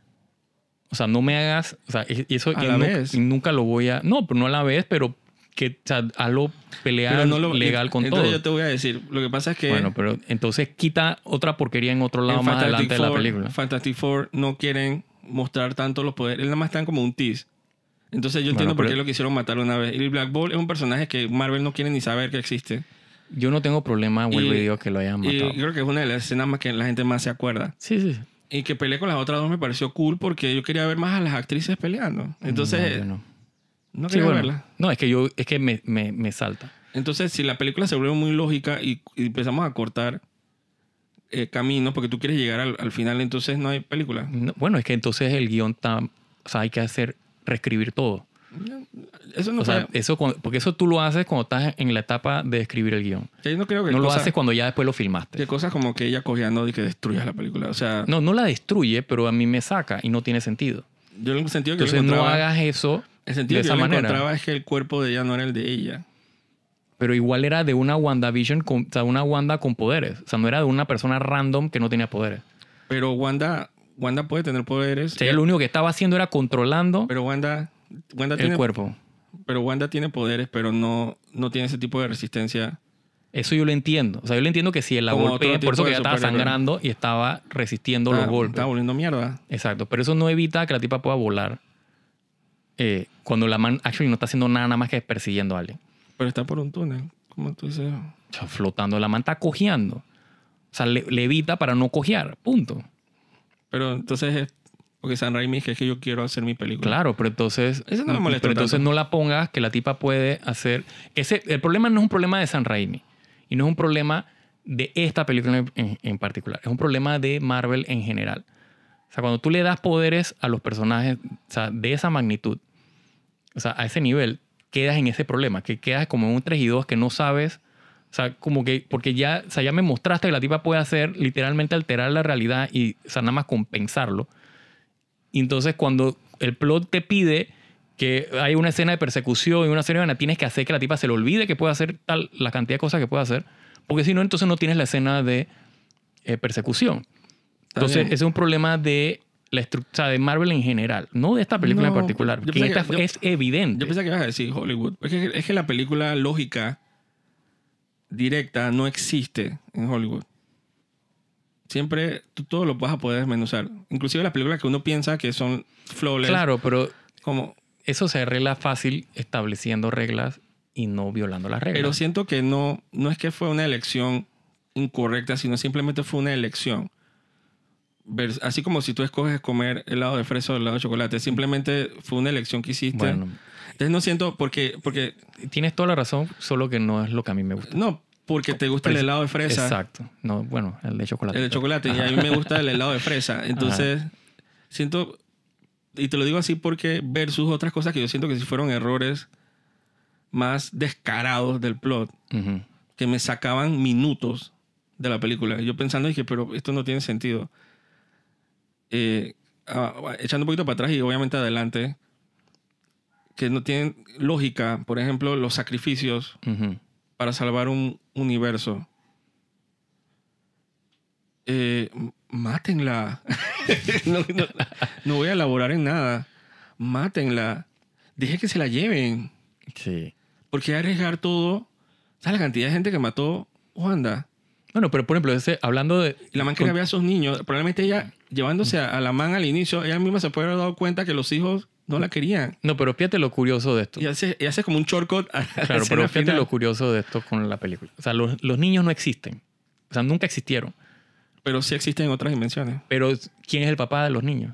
Speaker 2: O sea, no me hagas. O sea, eso
Speaker 1: A
Speaker 2: y
Speaker 1: la
Speaker 2: nu-
Speaker 1: vez.
Speaker 2: y nunca lo voy a. No, pero no a la vez, pero que o sea, hazlo pelear
Speaker 1: no lo,
Speaker 2: legal con
Speaker 1: entonces
Speaker 2: todos.
Speaker 1: yo te voy a decir, lo que pasa es que...
Speaker 2: Bueno, pero entonces quita otra porquería en otro lado
Speaker 1: en
Speaker 2: más
Speaker 1: Fantastic
Speaker 2: adelante de la
Speaker 1: Four-
Speaker 2: película.
Speaker 1: Fantastic Four no quieren mostrar tanto los poderes. Él nada más están como un tease. Entonces yo
Speaker 2: Bueno,
Speaker 1: entiendo por
Speaker 2: pero-
Speaker 1: qué lo quisieron matar una vez. Y Black Bolt es un personaje que Marvel no quiere ni saber que existe.
Speaker 2: Yo no tengo problema, vuelvo
Speaker 1: Y-
Speaker 2: y digo que lo hayan
Speaker 1: Y
Speaker 2: matado.
Speaker 1: creo que es una de las escenas más que la gente más se acuerda.
Speaker 2: Sí, sí.
Speaker 1: Y que peleé con las otras dos me pareció cool porque yo quería ver más a las actrices peleando. Entonces,
Speaker 2: No,
Speaker 1: no,
Speaker 2: no. Sí,
Speaker 1: quería
Speaker 2: bueno.
Speaker 1: verla.
Speaker 2: No, es que yo, es que me, me, me salta.
Speaker 1: Entonces, si la película se vuelve muy lógica y, y empezamos a cortar eh, caminos porque tú quieres llegar al, al final, entonces no hay película.
Speaker 2: No, bueno, es que entonces el guion está. O sea, hay que hacer. Reescribir todo.
Speaker 1: Eso no
Speaker 2: O sea,
Speaker 1: fue-
Speaker 2: eso, cuando- porque eso tú lo haces cuando estás en la etapa de escribir el guion.
Speaker 1: yo no creo que
Speaker 2: No lo
Speaker 1: cosas-
Speaker 2: haces cuando ya después lo filmaste.
Speaker 1: que cosas como que ella cogiendo y que destruyas la película. O sea,
Speaker 2: No, no la destruye, pero a mí me saca y no tiene sentido.
Speaker 1: yo en el sentido que yo
Speaker 2: Entonces no
Speaker 1: encontraba,
Speaker 2: hagas eso
Speaker 1: el sentido
Speaker 2: de
Speaker 1: que
Speaker 2: esa
Speaker 1: yo
Speaker 2: manera.
Speaker 1: encontraba es que el cuerpo de ella no era el de ella.
Speaker 2: Pero igual era de una WandaVision, con, o sea, una Wanda con poderes. O sea, no era de una persona random que no tenía poderes.
Speaker 1: Pero Wanda, Wanda puede tener poderes.
Speaker 2: O sea, ella lo único que estaba haciendo era controlando
Speaker 1: Pero Wanda, Wanda
Speaker 2: el
Speaker 1: tiene,
Speaker 2: cuerpo.
Speaker 1: pero Wanda tiene poderes, pero no, no tiene ese tipo de resistencia.
Speaker 2: Eso yo lo entiendo. O sea, yo lo entiendo que si la
Speaker 1: Como
Speaker 2: golpea,
Speaker 1: otro tipo
Speaker 2: por eso que ella estaba sangrando y estaba resistiendo los golpes.
Speaker 1: Está volviendo mierda.
Speaker 2: Exacto, pero eso no evita que la tipa pueda volar eh, cuando la man actually no está haciendo nada, nada más que persiguiendo a alguien.
Speaker 1: Pero está por un túnel. Como tú dices.
Speaker 2: O sea, flotando. La man está cojeando. O sea, le, le evita para no cojear. Punto.
Speaker 1: Pero entonces es porque San Raimi es que yo quiero hacer mi película.
Speaker 2: Claro, pero entonces.
Speaker 1: Eso no me molesta
Speaker 2: Pero entonces
Speaker 1: tanto.
Speaker 2: no la pongas que la tipa puede hacer. Ese, el problema no es un problema de San Raimi. Y no es un problema de esta película en, en- en particular. Es un problema de Marvel en general. O sea, cuando tú le das poderes a los personajes o sea, de esa magnitud, o sea, a ese nivel, quedas en ese problema, que quedas como en un 3 y 2 que no sabes. O sea, como que, porque ya, o sea, ya me mostraste que la tipa puede hacer literalmente alterar la realidad y, o sea, nada más compensarlo. Y entonces cuando el plot te pide que hay una escena de persecución y una serie de tienes que hacer que la tipa se le olvide que puede hacer tal, la cantidad de cosas que puede hacer. Porque si no, entonces no tienes la escena de eh, persecución. Entonces, ese es un problema de la estructura de Marvel en general, no de esta película en
Speaker 1: No,
Speaker 2: particular.
Speaker 1: yo
Speaker 2: que esta
Speaker 1: que- yo-
Speaker 2: es evidente.
Speaker 1: Yo pensé que ibas a decir Hollywood. Es que, es que la película lógica directa no existe en Hollywood. Siempre tú todo lo vas a poder desmenuzar. Inclusive las películas que uno piensa que son flawless.
Speaker 2: claro, pero
Speaker 1: Como,
Speaker 2: eso se arregla fácil estableciendo reglas y no violando las reglas.
Speaker 1: pero siento que no, no es que fue una elección incorrecta, sino simplemente fue una elección. Así como si tú escoges comer helado de fresa o helado de chocolate, simplemente fue una elección que hiciste.
Speaker 2: bueno,
Speaker 1: Entonces no siento porque, porque
Speaker 2: tienes toda la razón, solo que no es lo que a mí me gusta.
Speaker 1: no, porque te gusta el helado de fresa.
Speaker 2: Exacto. No, bueno, el de chocolate.
Speaker 1: El de chocolate. Y a mí me gusta el helado de fresa. Entonces, siento. Y te lo digo así porque versus otras cosas que yo siento que sí fueron errores más descarados del plot, que me sacaban minutos de la película. Yo pensando, dije, pero esto no tiene sentido. Eh, ah, echando un poquito para atrás y obviamente adelante, que no tienen lógica. Por ejemplo, los sacrificios para salvar un universo. Eh, mátenla. no, no- no voy a elaborar en nada. Mátenla. Deje que se la lleven.
Speaker 2: Sí.
Speaker 1: Porque arriesgar todo. ¿Sabes la cantidad de gente que mató Wanda?
Speaker 2: Bueno, pero por ejemplo, ese, hablando de...
Speaker 1: La man quería ver a sus niños. Probablemente ella, llevándose a, a la man al inicio, ella misma se puede haber dado cuenta que los hijos no la querían.
Speaker 2: No, pero fíjate lo curioso de esto.
Speaker 1: Y hace, y hace como un shortcut a
Speaker 2: Claro, pero fíjate
Speaker 1: final.
Speaker 2: lo curioso de esto con la película. O sea, los, los niños no existen. O sea, nunca existieron.
Speaker 1: Pero sí existen otras dimensiones.
Speaker 2: Pero ¿quién es el papá de los niños?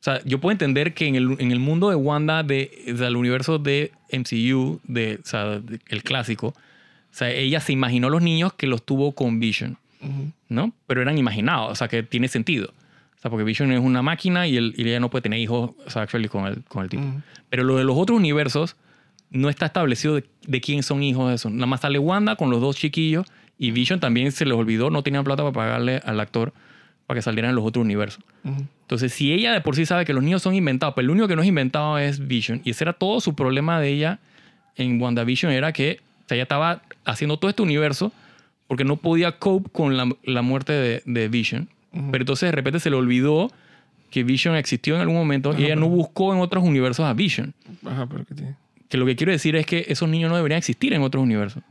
Speaker 2: O sea, yo puedo entender que en el, en el mundo de Wanda, de, o sea, el universo de MCU, de, o sea, de- el clásico, o sea, ella se imaginó los niños que los tuvo con Vision. ¿no? Pero eran imaginados, o sea, que tiene sentido. Sea, porque Vision es una máquina y, él- y ella no puede tener hijos, o sea, actually, con el, con el tipo. Pero lo de los otros universos no está establecido de, de quién son hijos de eso. Nada más sale Wanda con los dos chiquillos y Vision también se les olvidó, no tenían plata para pagarle al actor para que salieran en los otros universos.
Speaker 1: Ujú.
Speaker 2: Entonces, si ella de por sí sabe que los niños son inventados, pero el único que no es inventado es Vision, y ese era todo su problema de ella en WandaVision, era que o sea, ella estaba haciendo todo este universo porque no podía cope con la, la muerte de, de Vision. Pero entonces de repente se le olvidó que Vision existió en algún momento
Speaker 1: Ajá,
Speaker 2: y ella no buscó en otros universos a Vision.
Speaker 1: Ajá, pero ¿qué tiene?
Speaker 2: Que lo que quiero decir es que esos niños no deberían existir en otros universos.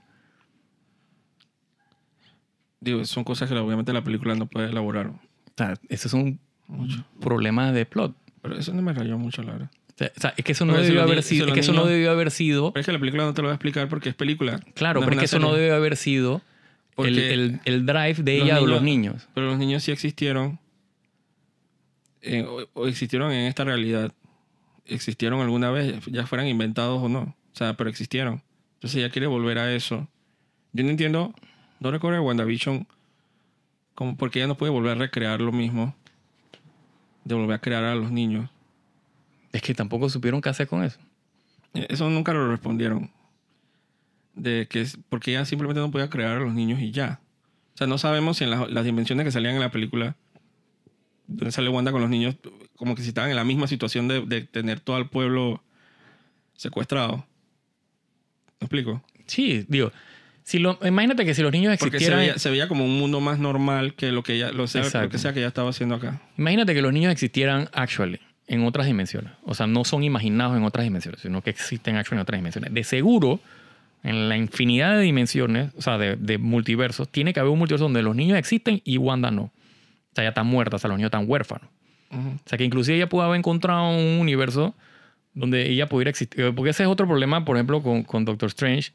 Speaker 1: Digo, son cosas que obviamente la película no puede elaborar
Speaker 2: O sea, ese es un
Speaker 1: mucho.
Speaker 2: problema de plot.
Speaker 1: Pero eso no me rayó mucho, la verdad.
Speaker 2: O sea, es que eso no debió haber sido, es que eso no debió haber sido
Speaker 1: Pero es que la película no te lo voy a explicar porque es película.
Speaker 2: Claro,
Speaker 1: no
Speaker 2: pero es que eso no debe haber sido el, el- el drive de ella o los niños.
Speaker 1: Pero los niños sí existieron. eh, o, o existieron en esta realidad. Existieron alguna vez, ya fueran inventados o no. O sea, pero existieron. Entonces ella quiere volver a eso. Yo no entiendo, no recuerdo de WandaVision, como porque ella no puede volver a recrear lo mismo. De volver a crear a los niños.
Speaker 2: Es que tampoco supieron qué hacer con eso.
Speaker 1: Eh, Eso nunca lo respondieron. De que porque ella simplemente no podía crear a los niños y ya. O sea, no sabemos si en las, las dimensiones que salían en la película, donde sale Wanda con los niños, como que si estaban en la misma situación de, de tener todo el pueblo secuestrado. ¿Me explico?
Speaker 2: Sí, digo, si lo, imagínate que si los niños
Speaker 1: Porque se
Speaker 2: existieran,
Speaker 1: veía, se veía como un mundo más normal que lo que ella, lo, sea, lo que sea que ella estaba haciendo acá.
Speaker 2: imagínate que los niños existieran actually en otras dimensiones. O sea, no son imaginados en otras dimensiones, sino que existen actually en otras dimensiones. De seguro, en la infinidad de dimensiones, o sea, de, de multiversos, tiene que haber un multiverso donde los niños existen y Wanda no. O sea, ya están muertas, o sea, los niños están huérfanos. O sea, que inclusive ella pudo haber encontrado un universo donde ella pudiera existir. Porque ese es otro problema, por ejemplo, con, con Doctor Strange,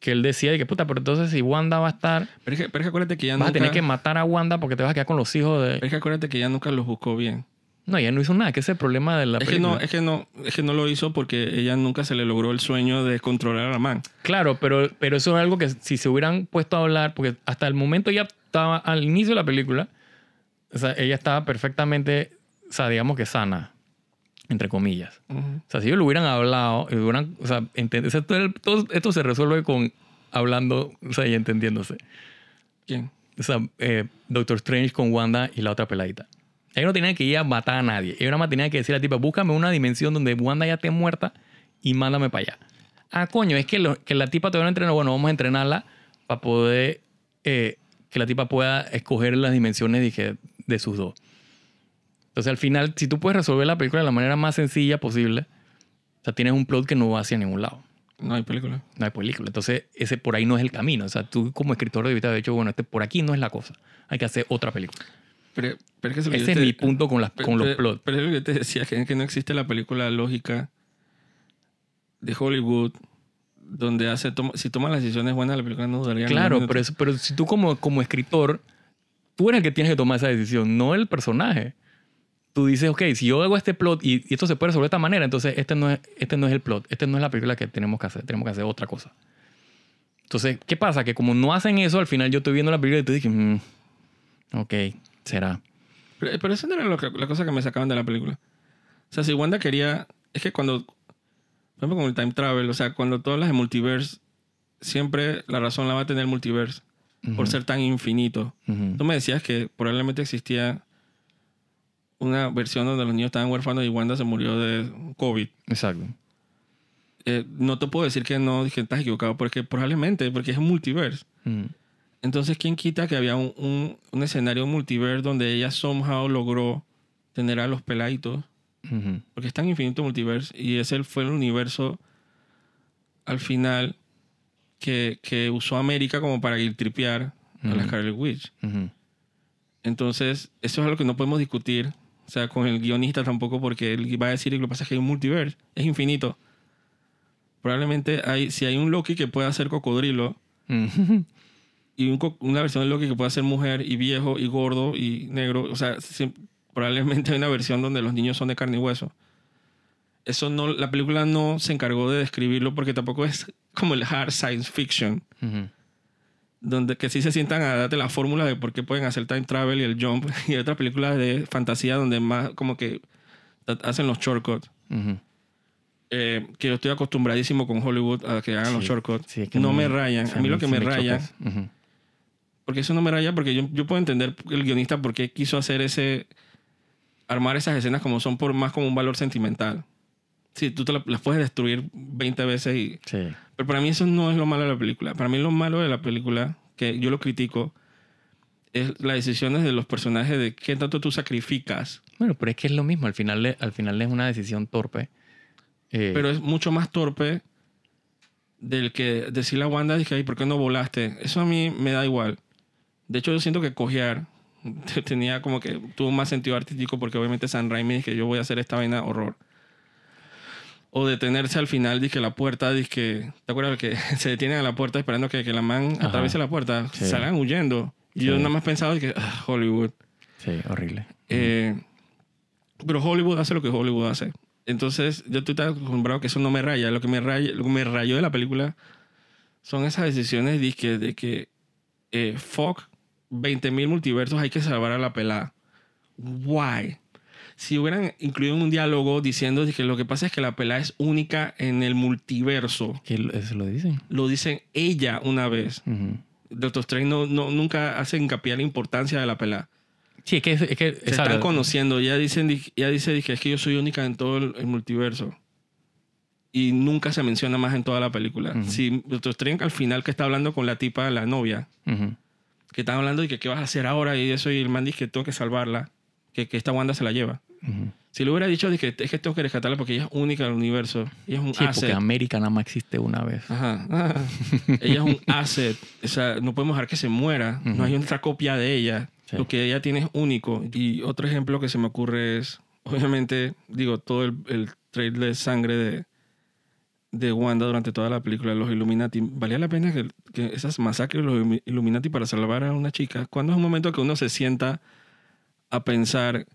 Speaker 2: que él decía de que, puta, pero entonces si Wanda va a estar,
Speaker 1: Pero, es que, pero es que acuérdate que ella
Speaker 2: vas
Speaker 1: nunca...
Speaker 2: a tener que matar a Wanda porque te vas a quedar con los hijos
Speaker 1: pero
Speaker 2: de...
Speaker 1: es que acuérdate que ella nunca los buscó bien.
Speaker 2: No, ella no hizo nada, que ese es el problema de la
Speaker 1: Es que,
Speaker 2: película.
Speaker 1: no, es, que no, es que no lo hizo porque ella nunca se le logró el sueño de controlar a la man.
Speaker 2: Claro, pero, pero eso es algo que si se hubieran puesto a hablar, porque hasta el momento ella estaba al inicio de la película, o sea, ella estaba perfectamente, o sea, digamos que sana, entre comillas.
Speaker 1: Ujú.
Speaker 2: O sea, si ellos lo hubieran hablado, hubieran, o sea, o sea, todo, todo esto se resuelve con hablando, o sea, y entendiéndose.
Speaker 1: ¿Quién?
Speaker 2: O sea, eh, Doctor Strange con Wanda y la otra peladita. Ellos no tenían que ir a matar a nadie. Ellos nada más tenían que decir a la tipa, búscame una dimensión donde Wanda ya esté muerta y mándame para allá. Ah, coño, es que, lo- que la tipa todavía no entrenó. Bueno, vamos a entrenarla para poder eh, que la tipa pueda escoger las dimensiones dije, de sus dos. Entonces, al final, si tú puedes resolver la película de la manera más sencilla posible, o sea, tienes un plot que no va hacia ningún lado.
Speaker 1: No hay película.
Speaker 2: No hay película. Entonces, ese por ahí no es el camino. O sea, tú como escritor debiste haber dicho, bueno, este por aquí no es la cosa. Hay que hacer otra película.
Speaker 1: Pero, pero es que
Speaker 2: Ese es
Speaker 1: te-
Speaker 2: mi punto con, las,
Speaker 1: pero-
Speaker 2: con los plots.
Speaker 1: Pero es lo que te decía, que, que no existe la película lógica de Hollywood donde hace toma- si toma las decisiones buenas la película no duraría
Speaker 2: Claro, pero, eso- pero si tú como, como escritor, tú eres el que tienes que tomar esa decisión, no el personaje. Tú dices, ok, si yo hago este plot y, y esto se puede resolver de esta manera, entonces este no, es, este no es el plot, este no es la película que tenemos que hacer, tenemos que hacer otra cosa. Entonces, ¿qué pasa? Que como no hacen eso, al final yo estoy viendo la película y te dije, mm, ok, será.
Speaker 1: Pero, pero eso no era lo que- la cosa que me sacaban de la película. O sea, si Wanda quería... Es que cuando... Por ejemplo, con el time travel, o sea, cuando todas las de multiverse, siempre la razón la va a tener el multiverse por
Speaker 2: Ujú,
Speaker 1: ser tan infinito.
Speaker 2: ujú.
Speaker 1: Tú me decías que probablemente existía una versión donde los niños estaban huérfanos y Wanda se murió de COVID.
Speaker 2: Exacto.
Speaker 1: Eh, no te puedo decir que no, dije, estás equivocado, porque probablemente, porque es un multiverse.
Speaker 2: Ujú.
Speaker 1: Entonces, ¿quién quita que había un, un, un escenario multiverse donde ella somehow logró tener a los peladitos?
Speaker 2: Ujú.
Speaker 1: Porque es tan infinito multiverse y ese fue el universo al final que, que usó América como para tripear a la. Scarlet Witch.
Speaker 2: Ujú.
Speaker 1: Entonces, eso es algo que no podemos discutir sea, con el guionista tampoco, porque él va a decir que lo que pasa es que hay un multiverse, es infinito. Probablemente hay, si hay un Loki que pueda ser cocodrilo. Y un una versión de Loki que pueda ser mujer y viejo y gordo y negro, o sea, probablemente hay una versión donde los niños son de carne y hueso. Eso no, la película no se encargó de describirlo porque tampoco es como el hard science fiction,
Speaker 2: Ujú.
Speaker 1: donde que sí se sientan a darte la fórmula de por qué pueden hacer time travel y el jump, y hay otras películas de fantasía donde más como que hacen los shortcuts.
Speaker 2: Ujú.
Speaker 1: Eh, que yo estoy acostumbradísimo con Hollywood a que hagan los
Speaker 2: Sí,
Speaker 1: shortcuts.
Speaker 2: sí, es que
Speaker 1: no
Speaker 2: muy-
Speaker 1: me rayan. a mí lo que
Speaker 2: sí
Speaker 1: me raya,
Speaker 2: choca. Ujú.
Speaker 1: Porque eso no me raya, porque yo, yo puedo entender el guionista por qué quiso hacer ese, armar esas escenas como son por más como un valor sentimental. Sí, tú te la- las puedes destruir 20 veces y...
Speaker 2: Sí.
Speaker 1: Pero para mí eso no es lo malo de la película. Para mí lo malo de la película, que yo lo critico, es las decisiones de los personajes de qué tanto tú sacrificas.
Speaker 2: Bueno, pero es que es lo mismo. Al final, al final es una decisión torpe. Eh,
Speaker 1: Pero es mucho más torpe del que decirle a Wanda, dije, ay, ¿por qué no volaste? Eso a mí me da igual. De hecho, yo siento que cojear tenía como que tuvo más sentido artístico porque obviamente San Raimi dice que yo voy a hacer esta vaina horror. O detenerse al final, dije la puerta, dije, ¿te acuerdas que se detienen a la puerta esperando que, que la man
Speaker 2: Ajá.
Speaker 1: atraviese la puerta?
Speaker 2: Sí.
Speaker 1: Salgan huyendo. Y yo
Speaker 2: Sí.
Speaker 1: nada más pensaba que ah, Hollywood.
Speaker 2: sí, horrible.
Speaker 1: Eh, pero Hollywood hace lo que Hollywood hace. Entonces, yo estoy tan acostumbrado que eso no me raya. Lo que me, raya, lo que me rayó de la película son esas decisiones de que, de que eh, fuck 20.000 multiversos hay que salvar a la pelada. Why? Si hubieran incluido un diálogo diciendo que lo que pasa es que la pelada es única en el multiverso,
Speaker 2: Que lo- eso lo dicen.
Speaker 1: lo dicen ella una vez.
Speaker 2: Ujú.
Speaker 1: Doctor Strange no, no, nunca hace hincapié a la importancia de la pelada.
Speaker 2: Sí, es que... Es que
Speaker 1: Se están conociendo. Ya, dicen, ya dice dije, es que yo soy única en todo el, el multiverso. Y nunca se menciona más en toda la película. Si Doctor Strange al final que está hablando con la tipa, la novia,
Speaker 2: Ujú.
Speaker 1: Que están hablando de que qué vas a hacer ahora y eso, y el man dice que tengo que salvarla, que, que esta Wanda se la lleva.
Speaker 2: Ujú.
Speaker 1: Si le hubiera dicho que es que tengo que rescatarla porque ella es única en el universo, ella es un
Speaker 2: Sí,
Speaker 1: asset.
Speaker 2: porque América nada más existe una vez.
Speaker 1: Ajá. Ah. ella es un asset. O sea, no podemos dejar que se muera. No
Speaker 2: Ujú.
Speaker 1: hay otra copia de ella.
Speaker 2: Sí.
Speaker 1: Lo que ella tiene es único. Y otro ejemplo que se me ocurre es, obviamente, digo, todo el, el trail de sangre de, de Wanda durante toda la película, los Illuminati. ¿Valía la pena que, que esas masacres de los Illu- Illuminati para salvar a una chica? ¿Cuándo es un momento que uno se sienta a pensar,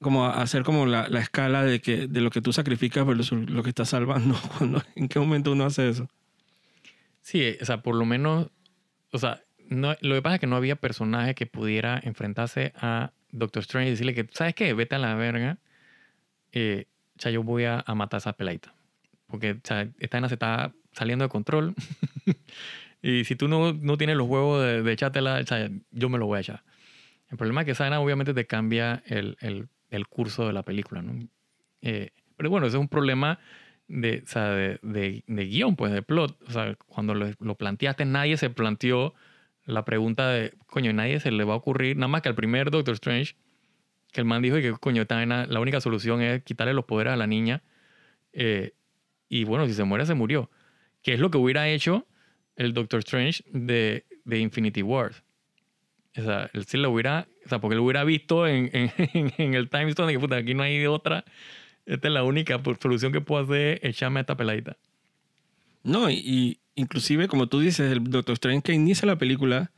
Speaker 1: como a hacer como la, la escala de, que, de lo que tú sacrificas versus lo que estás salvando? ¿Cuándo, ¿En qué momento uno hace eso?
Speaker 2: Sí, o sea, por lo menos, o sea, no, lo que pasa es que no había personaje que pudiera enfrentarse a Doctor Strange y decirle que, ¿sabes qué? Vete a la verga. Eh, sea, yo voy a, a matar a esa peladita. Porque, o sea, esta vaina se está saliendo de control. y si tú no, no tienes los huevos de, de echártela, o sea, yo me lo voy a echar. El problema es que esa vaina obviamente te cambia el, el, el curso de la película, ¿no? Eh, pero bueno, ese es un problema de, o sea, de, de, de guion, pues, de plot. O sea, cuando lo, lo planteaste, nadie se planteó la pregunta de, coño, nadie se le va a ocurrir, nada más que al primer Doctor Strange, que el man dijo que, coño, esta vaina, la única solución es quitarle los poderes a la niña. eh, y bueno, si se muere, se murió. Que es lo que hubiera hecho el Doctor Strange de, de Infinity Wars. O sea, él sí lo hubiera, o sea, porque lo hubiera visto en, en, en el time stone que puta, aquí no hay otra. Esta es la única solución que puedo hacer, echarme a esta peladita.
Speaker 1: No, y inclusive, como tú dices, el Doctor Strange que inicia la película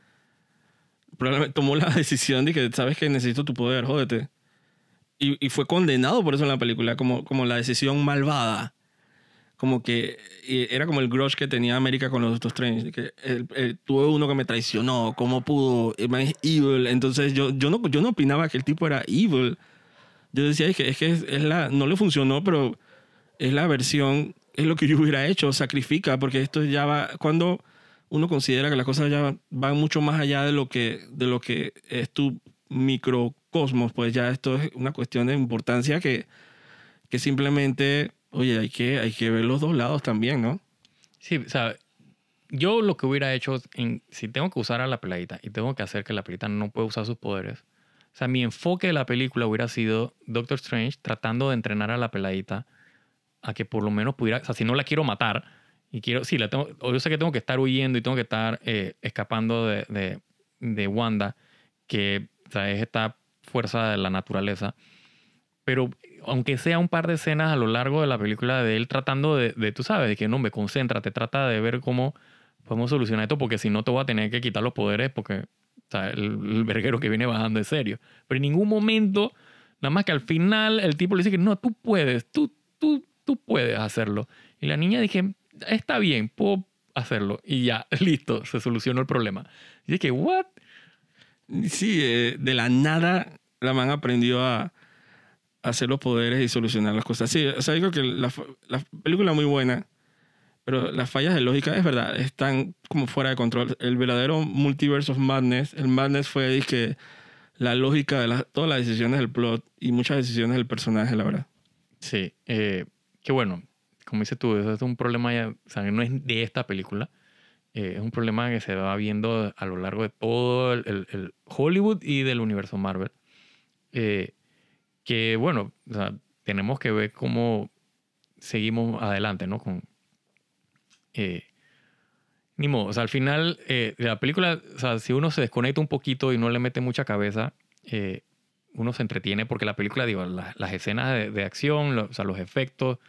Speaker 1: probablemente tomó la decisión de que sabes que necesito tu poder, jódete. Y, y fue condenado por eso en la película, como, como la decisión malvada. Como que y era como el grudge que tenía América con los Strange. de Que el- el- tuve uno que me traicionó, ¿cómo pudo? Es evil. Entonces yo, yo, no, yo no opinaba que el tipo era evil. Yo decía, es que, es que es, es la, no le funcionó, pero es la versión, es lo que yo hubiera hecho, sacrifica, porque esto ya va, cuando uno considera que las cosas ya van mucho más allá de lo que, de lo que es tu microcosmos, pues ya esto es una cuestión de importancia que, que simplemente, oye, hay que, hay que ver los dos lados también, ¿no?
Speaker 2: Sí, o sea, yo lo que hubiera hecho, en, si tengo que usar a la peladita y tengo que hacer que la peladita no pueda usar sus poderes, o sea, mi enfoque de la película hubiera sido Doctor Strange tratando de entrenar a la peladita a que por lo menos pudiera, o sea, si no la quiero matar y quiero, sí, la tengo, yo sé que tengo que estar huyendo y tengo que estar eh, escapando de, de, de Wanda, que o sea, es esta fuerza de la naturaleza, pero aunque sea un par de escenas a lo largo de la película de él tratando de, de tú sabes, de que no me concéntrate, trata de ver cómo podemos solucionar esto porque si no te voy a tener que quitar los poderes porque o sea, el, el verguero que viene bajando es serio. Pero en ningún momento, nada más que al final el tipo le dice que no, tú puedes, tú, tú, tú puedes hacerlo. Y la niña dije, está bien, puedo hacerlo. Y ya, listo, se solucionó el problema. Y dije, ¿what?
Speaker 1: Sí, eh, de la nada la man aprendió a, hacer los poderes y solucionar las cosas. Sí, o sea, digo que la, la película es muy buena, pero las fallas de lógica, es verdad, están como fuera de control. El verdadero multiverse of madness, el madness fue que la lógica de la- todas las decisiones del plot y muchas decisiones del personaje, la verdad.
Speaker 2: Sí, eh, bueno, como dices tú, eso es un problema ya, o sea, no es de esta película, eh, es un problema que se va viendo a lo largo de todo el, el- el Hollywood y del universo Marvel. Eh, que bueno, o sea, tenemos que ver cómo seguimos adelante, ¿no? Con, eh, ni modo, o sea, al final eh, de la película, o sea, si uno se desconecta un poquito y no le mete mucha cabeza, eh, uno se entretiene porque la película, digo, la- las escenas de, de acción, lo- o sea, los efectos,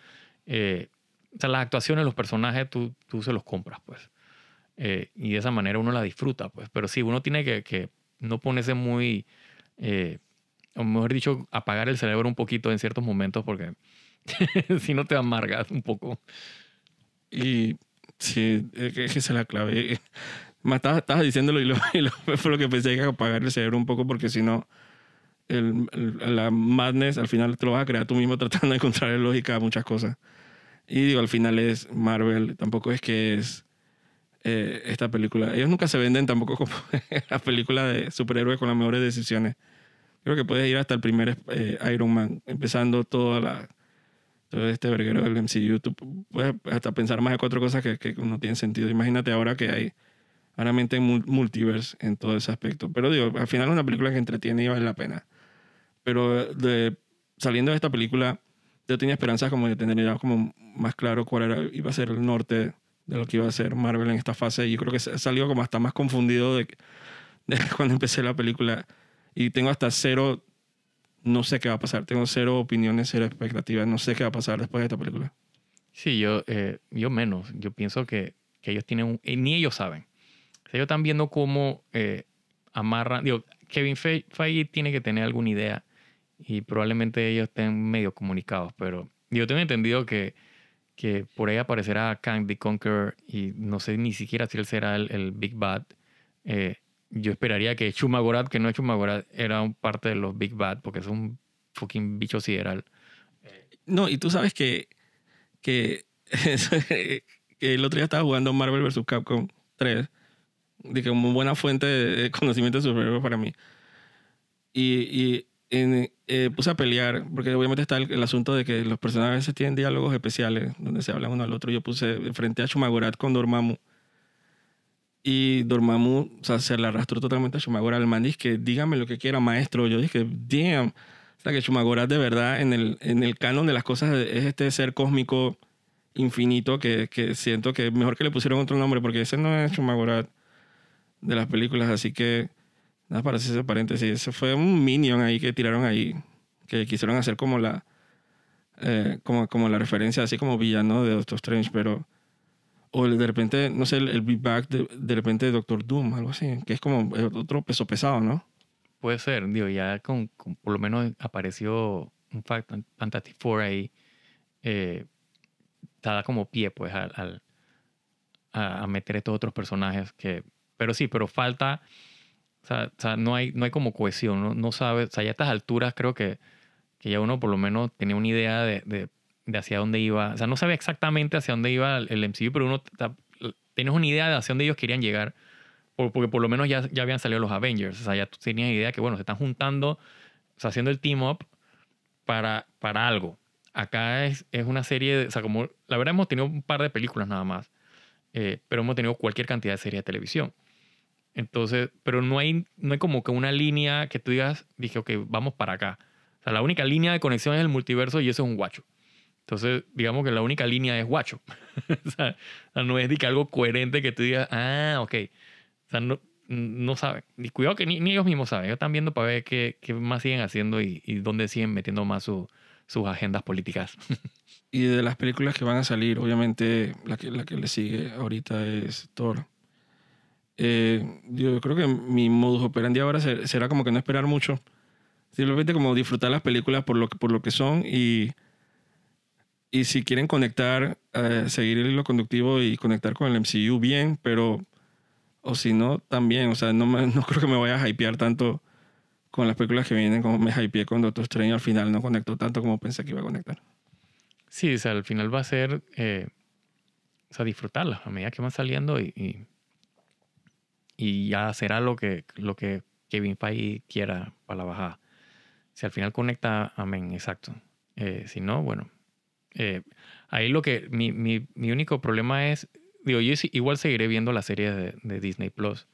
Speaker 2: eh, o sea, las actuaciones, los personajes, tú, tú se los compras, pues. Eh, y de esa manera uno la disfruta, pues. Pero sí, uno tiene que, que no ponerse muy, eh, o mejor dicho, apagar el cerebro un poquito en ciertos momentos porque si no te amargas un poco.
Speaker 1: Y sí, es que, es que esa es la clave. Más estabas, diciéndolo y, lo, y lo- fue lo que pensé que apagar el cerebro un poco porque si no, el, el- la madness al final te lo vas a crear tú mismo tratando de encontrar lógica a muchas cosas. Y digo, al final es Marvel, tampoco es que es eh, esta película. Ellos nunca se venden tampoco como la película de superhéroes con las mejores decisiones. Creo que puedes ir hasta el primer eh, Iron Man, empezando toda la, todo este verguero del MCU. Tú puedes hasta pensar más de cuatro cosas que, que no tienen sentido. Imagínate ahora que hay mul- multiverse en todo ese aspecto. Pero digo, al final es una película que entretiene y vale la pena. Pero de, saliendo de esta película, yo tenía esperanzas como de tener ya como más claro cuál era, iba a ser el norte de lo que iba a ser Marvel en esta fase. Y yo creo que salió como hasta más confundido de, de cuando empecé la película. Y tengo hasta cero, no sé qué va a pasar. Tengo cero opiniones, cero expectativas. No sé qué va a pasar después de esta película.
Speaker 2: Sí, yo, eh, yo menos. Yo pienso que, que ellos tienen un... eh, ni ellos saben. O sea, ellos están viendo cómo eh, amarran... Digo, Kevin Fe- Feige tiene que tener alguna idea y probablemente ellos estén medio comunicados, pero yo tengo entendido que, que por ahí aparecerá Kang the Conqueror y no sé ni siquiera si él será el, el Big Bad. Eh, yo esperaría que Chumagorat, que no es Chumagorat, era un parte de los Big Bad porque es un fucking bicho sideral.
Speaker 1: No, y tú sabes que, que, que el otro día estaba jugando Marvel vs. Capcom 3, de que como buena fuente de conocimiento de superhéroes para mí. Y, y en- eh, puse a pelear, porque obviamente está el, el asunto de que los personajes tienen diálogos especiales donde se hablan uno al otro. Yo puse frente a Shumagorat con Dormammu. Y Dormammu, o sea, se le arrastró totalmente a Shumagorat. El man dice que dígame lo que quiera, maestro. Yo dije, damn. O sea, que Shumagorat de verdad en el, en el canon de las cosas es este ser cósmico infinito que, que siento que mejor que le pusieron otro nombre porque ese no es Shumagorat de las películas. Así que, nada, para hacer ese paréntesis, eso fue un minion ahí que tiraron ahí, que quisieron hacer como la, eh, como, como la referencia, así como villano de Doctor Strange, pero... O de repente, no sé, el, el Big Bang de, de repente de Doctor Doom, algo así, que es como otro peso pesado, ¿no?
Speaker 2: Puede ser, digo, ya con, con- por lo menos apareció un Fa- Fantastic Four ahí, eh, da como pie, pues, al, al- a, a meter estos otros personajes que, pero sí, pero falta, o sea, o sea, no hay, no hay como cohesión, no, no sabes, o sea, ya a estas alturas creo que, que ya uno por lo menos tenía una idea de, de, de hacia dónde iba, o sea, no sabía exactamente hacia dónde iba el, MCU, pero uno tienes una idea de hacia dónde ellos querían llegar por- porque por lo menos ya, ya habían salido los Avengers. O sea, ya tú tenías idea que, bueno, se están juntando, o sea, haciendo el team up para, para algo. Acá es, es una serie, de, o sea, como la verdad hemos tenido un par de películas nada más, eh, pero hemos tenido cualquier cantidad de series de televisión. Entonces, pero no hay, no hay como que una línea que tú digas, dije, ok, vamos para acá. O sea, la única línea de conexión es el multiverso y eso es un guacho. Entonces, digamos que la única línea es guacho. o sea, no es de que algo coherente que tú digas, ah, ok. O sea, no, no saben. Y cuidado que ni, ni ellos mismos saben. Ellos están viendo para ver qué, qué más siguen haciendo y, y dónde siguen metiendo más su- sus agendas políticas.
Speaker 1: Y de las películas que van a salir, obviamente la que, la que le sigue ahorita es Thor. Eh, yo creo que mi modus operandi ahora ser- será como que no esperar mucho. Simplemente como disfrutar las películas por lo por lo que son y, y si quieren conectar, eh, seguir el hilo conductivo y conectar con el MCU bien, pero o si no, también. O sea, no, me- no creo que me vaya a hypear tanto con las películas que vienen como me hypeé con Doctor Strange. Al final no conectó tanto como pensé que iba a conectar.
Speaker 2: Sí, o sea, al final va a ser, eh, o sea, disfrutarlas a medida que van saliendo y, y, y ya será lo que, lo que Kevin Feige quiera para la bajada. Si al final conecta, amén, exacto. Eh, si no, bueno. Eh, ahí lo que, mi, mi, mi único problema es, digo, yo igual seguiré viendo las series de, de Disney Plus,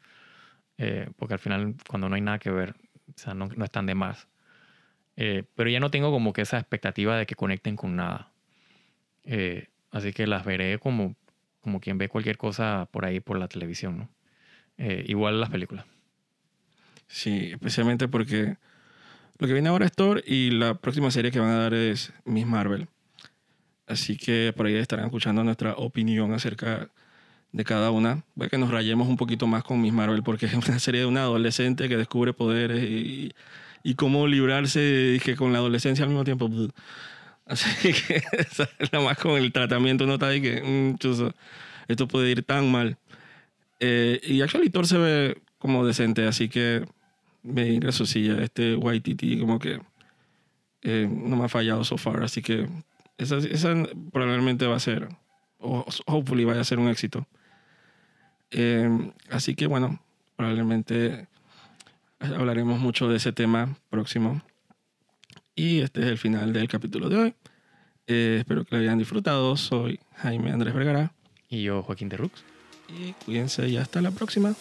Speaker 2: eh, porque al final cuando no hay nada que ver, o sea, no, no están de más. Eh, pero ya no tengo como que esa expectativa de que conecten con nada. Eh, así que las veré como, como quien ve cualquier cosa por ahí por la televisión, ¿no? Eh, igual las películas.
Speaker 1: Sí, especialmente porque lo que viene ahora es Thor y la próxima serie que van a dar es Miss Marvel. Así que por ahí estarán escuchando nuestra opinión acerca de cada una. Voy a que nos rayemos un poquito más con Miss Marvel porque es una serie de una adolescente que descubre poderes y, y cómo librarse dije, con la adolescencia al mismo tiempo. Así que la más con el tratamiento no está ahí que mm, esto puede ir tan mal. Eh, y actually Thor se ve como decente, así que me su silla. Este YTT como que eh, no me ha fallado so far, así que esa, esa probablemente va a ser, o hopefully vaya a ser un éxito. Eh, así que bueno, probablemente hablaremos mucho de ese tema próximo. Y este es el final del capítulo de hoy. Eh, espero que lo hayan disfrutado. Soy Jaime Andrés Vergara.
Speaker 2: Y yo, Joaquín de Rux.
Speaker 1: Y cuídense y hasta la próxima.